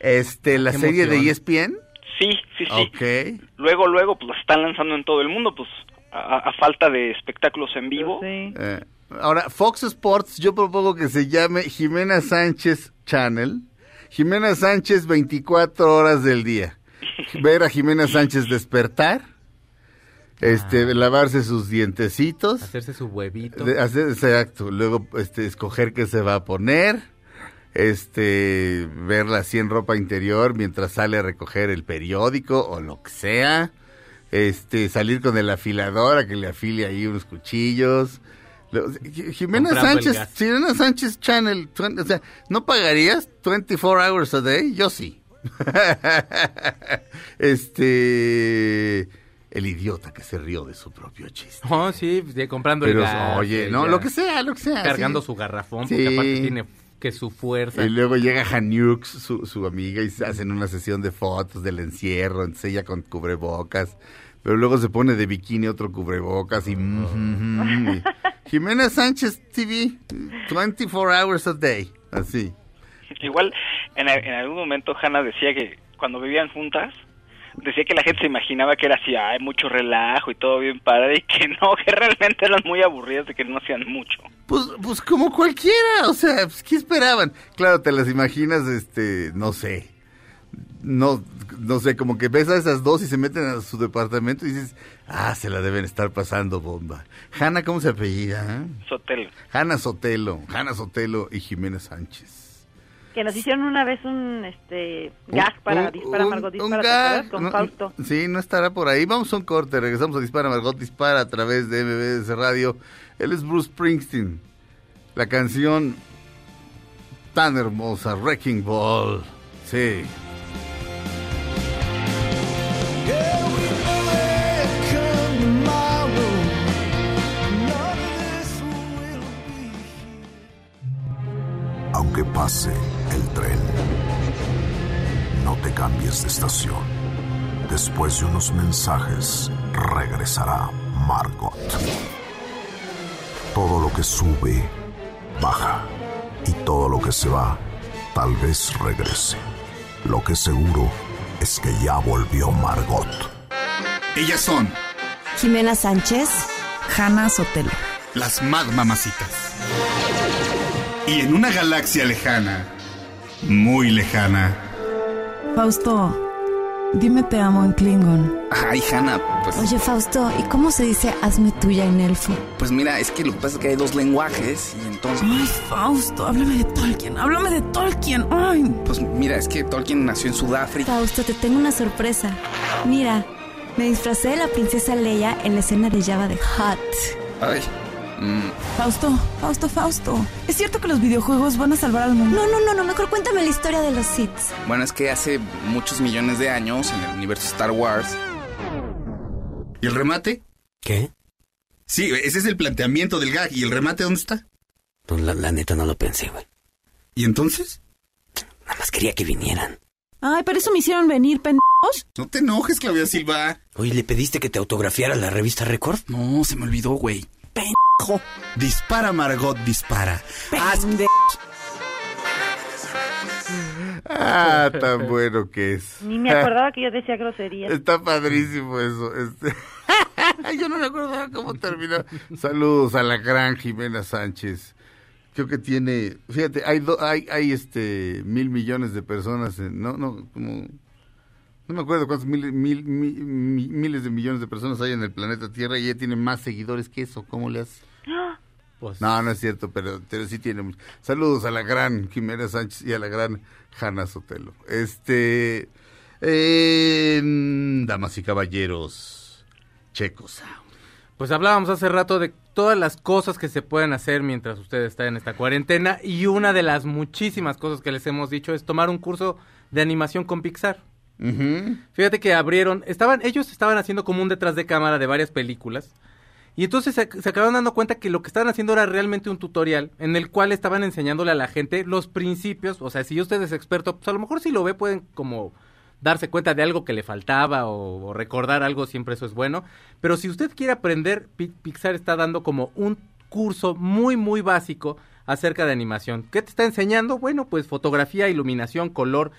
Este, la Qué serie de. ESPN. Sí, sí, sí. Ok. Luego, luego, pues la están lanzando en todo el mundo, pues a, a falta de espectáculos en vivo. Eh, ahora, Fox Sports, yo propongo que se llame Jimena Sánchez Channel. Jimena Sánchez 24 horas del día. Ver a Jimena Sánchez despertar. Este, lavarse sus dientecitos. Hacerse su huevito. De- hacer, exacto. Luego, este, escoger qué se va a poner. Este, verla así en ropa interior mientras sale a recoger el periódico o lo que sea. Este, salir con el afilador a que le afile ahí unos cuchillos. Jimena Sánchez. Jimena Sánchez Channel, o sea, ¿no pagarías 24 hours a day? Yo sí. este, el idiota que se rió de su propio chiste. Oh, sí, comprando el oye, no, ya. lo que sea, lo que sea. Cargando sí. su garrafón, Sí. porque aparte tiene que su fuerza. Y luego llega Hanyux, su, su amiga, y se hacen una sesión de fotos del encierro, entonces ella con cubrebocas, pero luego se pone de bikini otro cubrebocas y... mm, y- Jimena Sánchez TV, 24 hours a day, así. Igual, en, en algún momento Hannah decía que cuando vivían juntas, decía que la gente se imaginaba que era así, hay mucho relajo y todo bien padre, y que no, que realmente eran muy aburridas y que no hacían mucho. Pues, pues como cualquiera, o sea, pues, ¿qué esperaban? Claro, te las imaginas, este, no sé, no, no sé, como que ves a esas dos y se meten a su departamento y dices, ah, se la deben estar pasando bomba. Hanna, ¿cómo se apellida? eh? Sotelo. Hanna Sotelo, Hanna Sotelo y Jimena Sánchez. Que nos hicieron una vez un este gag para Un- Dispara un- Margot un Dispara, ¿te gag? Con no, Fausto. Sí, no estará por ahí. Vamos a un corte, regresamos a Dispara Margot Dispara a través de MBS Radio. Él es Bruce Springsteen. La canción tan hermosa, Wrecking Ball. Sí. Aunque pase el tren, no te cambies de estación. Después de unos mensajes, regresará Margot. Todo lo que sube, baja. Y todo lo que se va, tal vez regrese. Lo que seguro es que ya volvió Margot. Ellas son Jimena Sánchez, Hanna Sotelo. las Mad Mamacitas. Y en una galaxia lejana, muy lejana. Fausto, dime te amo en Klingon. Ay, Hanna, pues, Oye, Fausto, ¿y cómo se dice hazme tuya en elfo? pues mira, es que lo que pasa es que hay dos lenguajes y entonces... Ay, Fausto, háblame de Tolkien, háblame de Tolkien. Ay. Pues mira, es que Tolkien nació en Sudáfrica. Fausto, te tengo una sorpresa. Mira, me disfracé de la princesa Leia en la escena de Java de Hot. Ay. Mm, Fausto, Fausto, Fausto. ¿Es cierto que los videojuegos van a salvar al mundo? No, no, no, no, mejor cuéntame la historia de los Sith. Bueno, es que hace muchos millones de años en el universo Star Wars. ¿Y el remate? ¿Qué? Sí, ese es el planteamiento del gag. ¿Y el remate dónde está? Pues la, la neta no lo pensé, güey. ¿Y entonces? Nada más quería que vinieran. Ay, pero eso me hicieron venir, pendejos. No te enojes, Claudia Silva. Oye, ¿le pediste que te autografiara la revista Record? No, se me olvidó, güey. Dispara, Margot, dispara. Haz-. Ah, tan bueno que es. Ni me acordaba que yo decía grosería. Está padrísimo eso. Este. Yo no me acordaba cómo terminó. Saludos a la gran Jimena Sánchez. Creo que tiene, fíjate, hay do- hay hay este mil millones de personas, en- no no como no me acuerdo cuántos mil, mil- mi- mi- miles de millones de personas hay en el planeta Tierra y ella tiene más seguidores que eso. ¿Cómo le hace? Pues, No, no es cierto, pero, pero sí tiene mucho. Saludos a la gran Jimena Sánchez y a la gran Hanna Sotelo. Este, eh, damas y caballeros, checos. Pues hablábamos hace rato de todas las cosas que se pueden hacer mientras usted está en esta cuarentena y una de las muchísimas cosas que les hemos dicho es tomar un curso de animación con Pixar. Fíjate que abrieron, estaban, ellos estaban haciendo como un detrás de cámara de varias películas. Y entonces se, se acabaron dando cuenta que lo que estaban haciendo era realmente un tutorial en el cual estaban enseñándole a la gente los principios. O sea, si usted es experto, pues a lo mejor si lo ve pueden como darse cuenta de algo que le faltaba o, o recordar algo, siempre eso es bueno. Pero si usted quiere aprender, Pi- Pixar está dando como un curso muy, muy básico acerca de animación. ¿Qué te está enseñando? Bueno, pues fotografía, iluminación, color,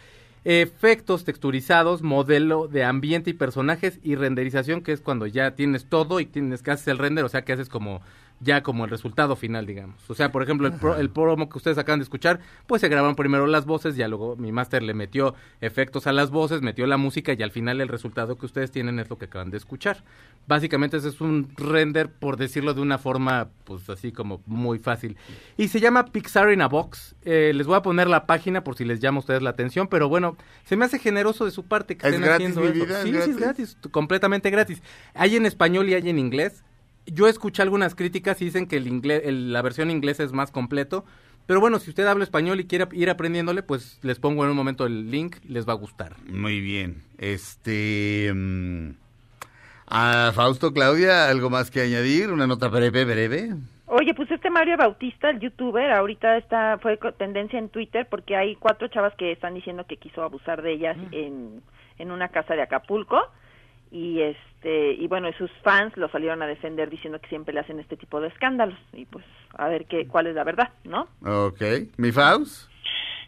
efectos texturizados, modelo de ambiente y personajes y renderización, que es cuando ya tienes todo y tienes que haces el render, o sea que haces como ya como el resultado final, digamos. O sea, por ejemplo, el, pro- el promo que ustedes acaban de escuchar, pues se grabaron primero las voces, ya luego mi máster le metió efectos a las voces, metió la música y al final el resultado que ustedes tienen es lo que acaban de escuchar. Básicamente ese es un render, por decirlo de una forma, pues así como muy fácil. Y se llama Pixar in a Box. Eh, les voy a poner la página por si les llama a ustedes la atención, pero bueno, se me hace generoso de su parte que ¿Es estén gratis, haciendo mi eso. Sí, sí, es gratis? completamente gratis. Hay en español y hay en inglés. Yo escuché algunas críticas y dicen que el inglés, el- la versión inglesa es más completo. Pero bueno, si usted habla español y quiere ir aprendiéndole, pues les pongo en un momento el link, les va a gustar. Muy bien. Este. mm, a Fausto, Claudia, ¿algo más que añadir? ¿Una nota breve, breve? Oye, pues este Mario Bautista, el youtuber, ahorita está fue tendencia en Twitter porque hay cuatro chavas que están diciendo que quiso abusar de ellas en, en una casa de Acapulco y este y bueno, y sus fans lo salieron a defender diciendo que siempre le hacen este tipo de escándalos y pues a ver qué cuál es la verdad, ¿no? Ok. ¿Mi Faust?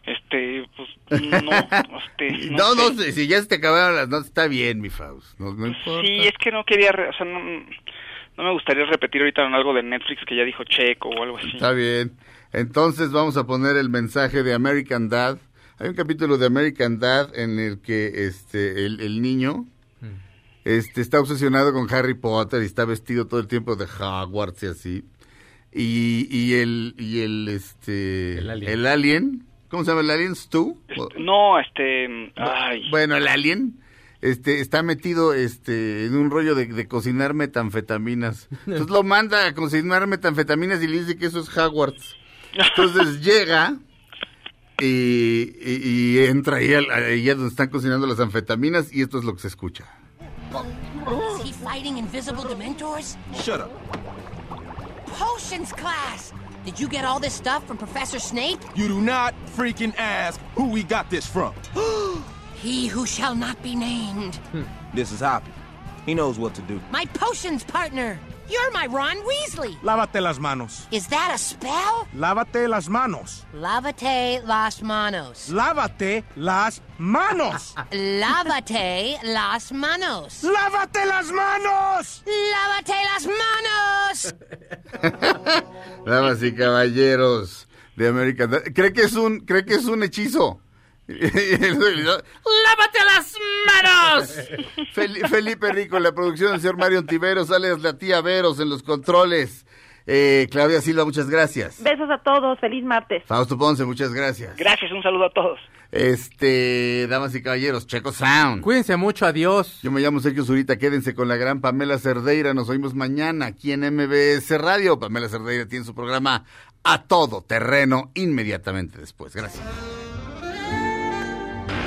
Este, pues no, este, No, no, sé. si ya se te acabaron las notas, está bien, mi Faust. No, no importa. Sí, es que no quería, re- o sea, no, no me gustaría repetir ahorita en algo de Netflix que ya dijo Checo o algo así. Está bien. Entonces vamos a poner el mensaje de American Dad. Hay un capítulo de American Dad en el que este el, el niño este está obsesionado con Harry Potter y está vestido todo el tiempo de Hogwarts y así. Y, y el y el este El alien. el alien, ¿cómo se llama el alien? Stu. No, este, ay, Bueno, el alien este está metido este en un rollo de, de cocinar metanfetaminas. Entonces lo manda a cocinar metanfetaminas y le dice que eso es Hogwarts. Entonces llega y, y- y entra ahí, donde están cocinando las anfetaminas y esto es lo que se escucha. Is he fighting invisible dementors? Shut up. Potions class! Did you get all this stuff from Professor Snape? You do not freaking ask who we got this from. He who shall not be named. Hmm. This is Hoppy. He knows what to do. My potions partner! You're my Ron Weasley! Lávate las manos. Is that a spell? Lávate las manos. Lávate las manos. Lávate las manos. Lávate las manos. ¡Lávate las manos! Lávate las manos. Damas y caballeros de América. ¿Cree que es un, cree que es un hechizo? ¡Lávate las manos! Fel- Felipe Rico, la producción del señor Mario Tiveros, sale la tía Veros en los controles. Eh, Claudia Silva, muchas gracias. Besos a todos, feliz martes. Fausto Ponce, muchas gracias. gracias, un saludo a todos. Este, damas y caballeros, Checo Sound. Cuídense mucho, adiós. Yo me llamo Sergio Zurita, quédense con la gran Pamela Cerdeira, nos oímos mañana aquí en MBS Radio. Pamela Cerdeira tiene su programa A Todo Terreno inmediatamente después. Gracias.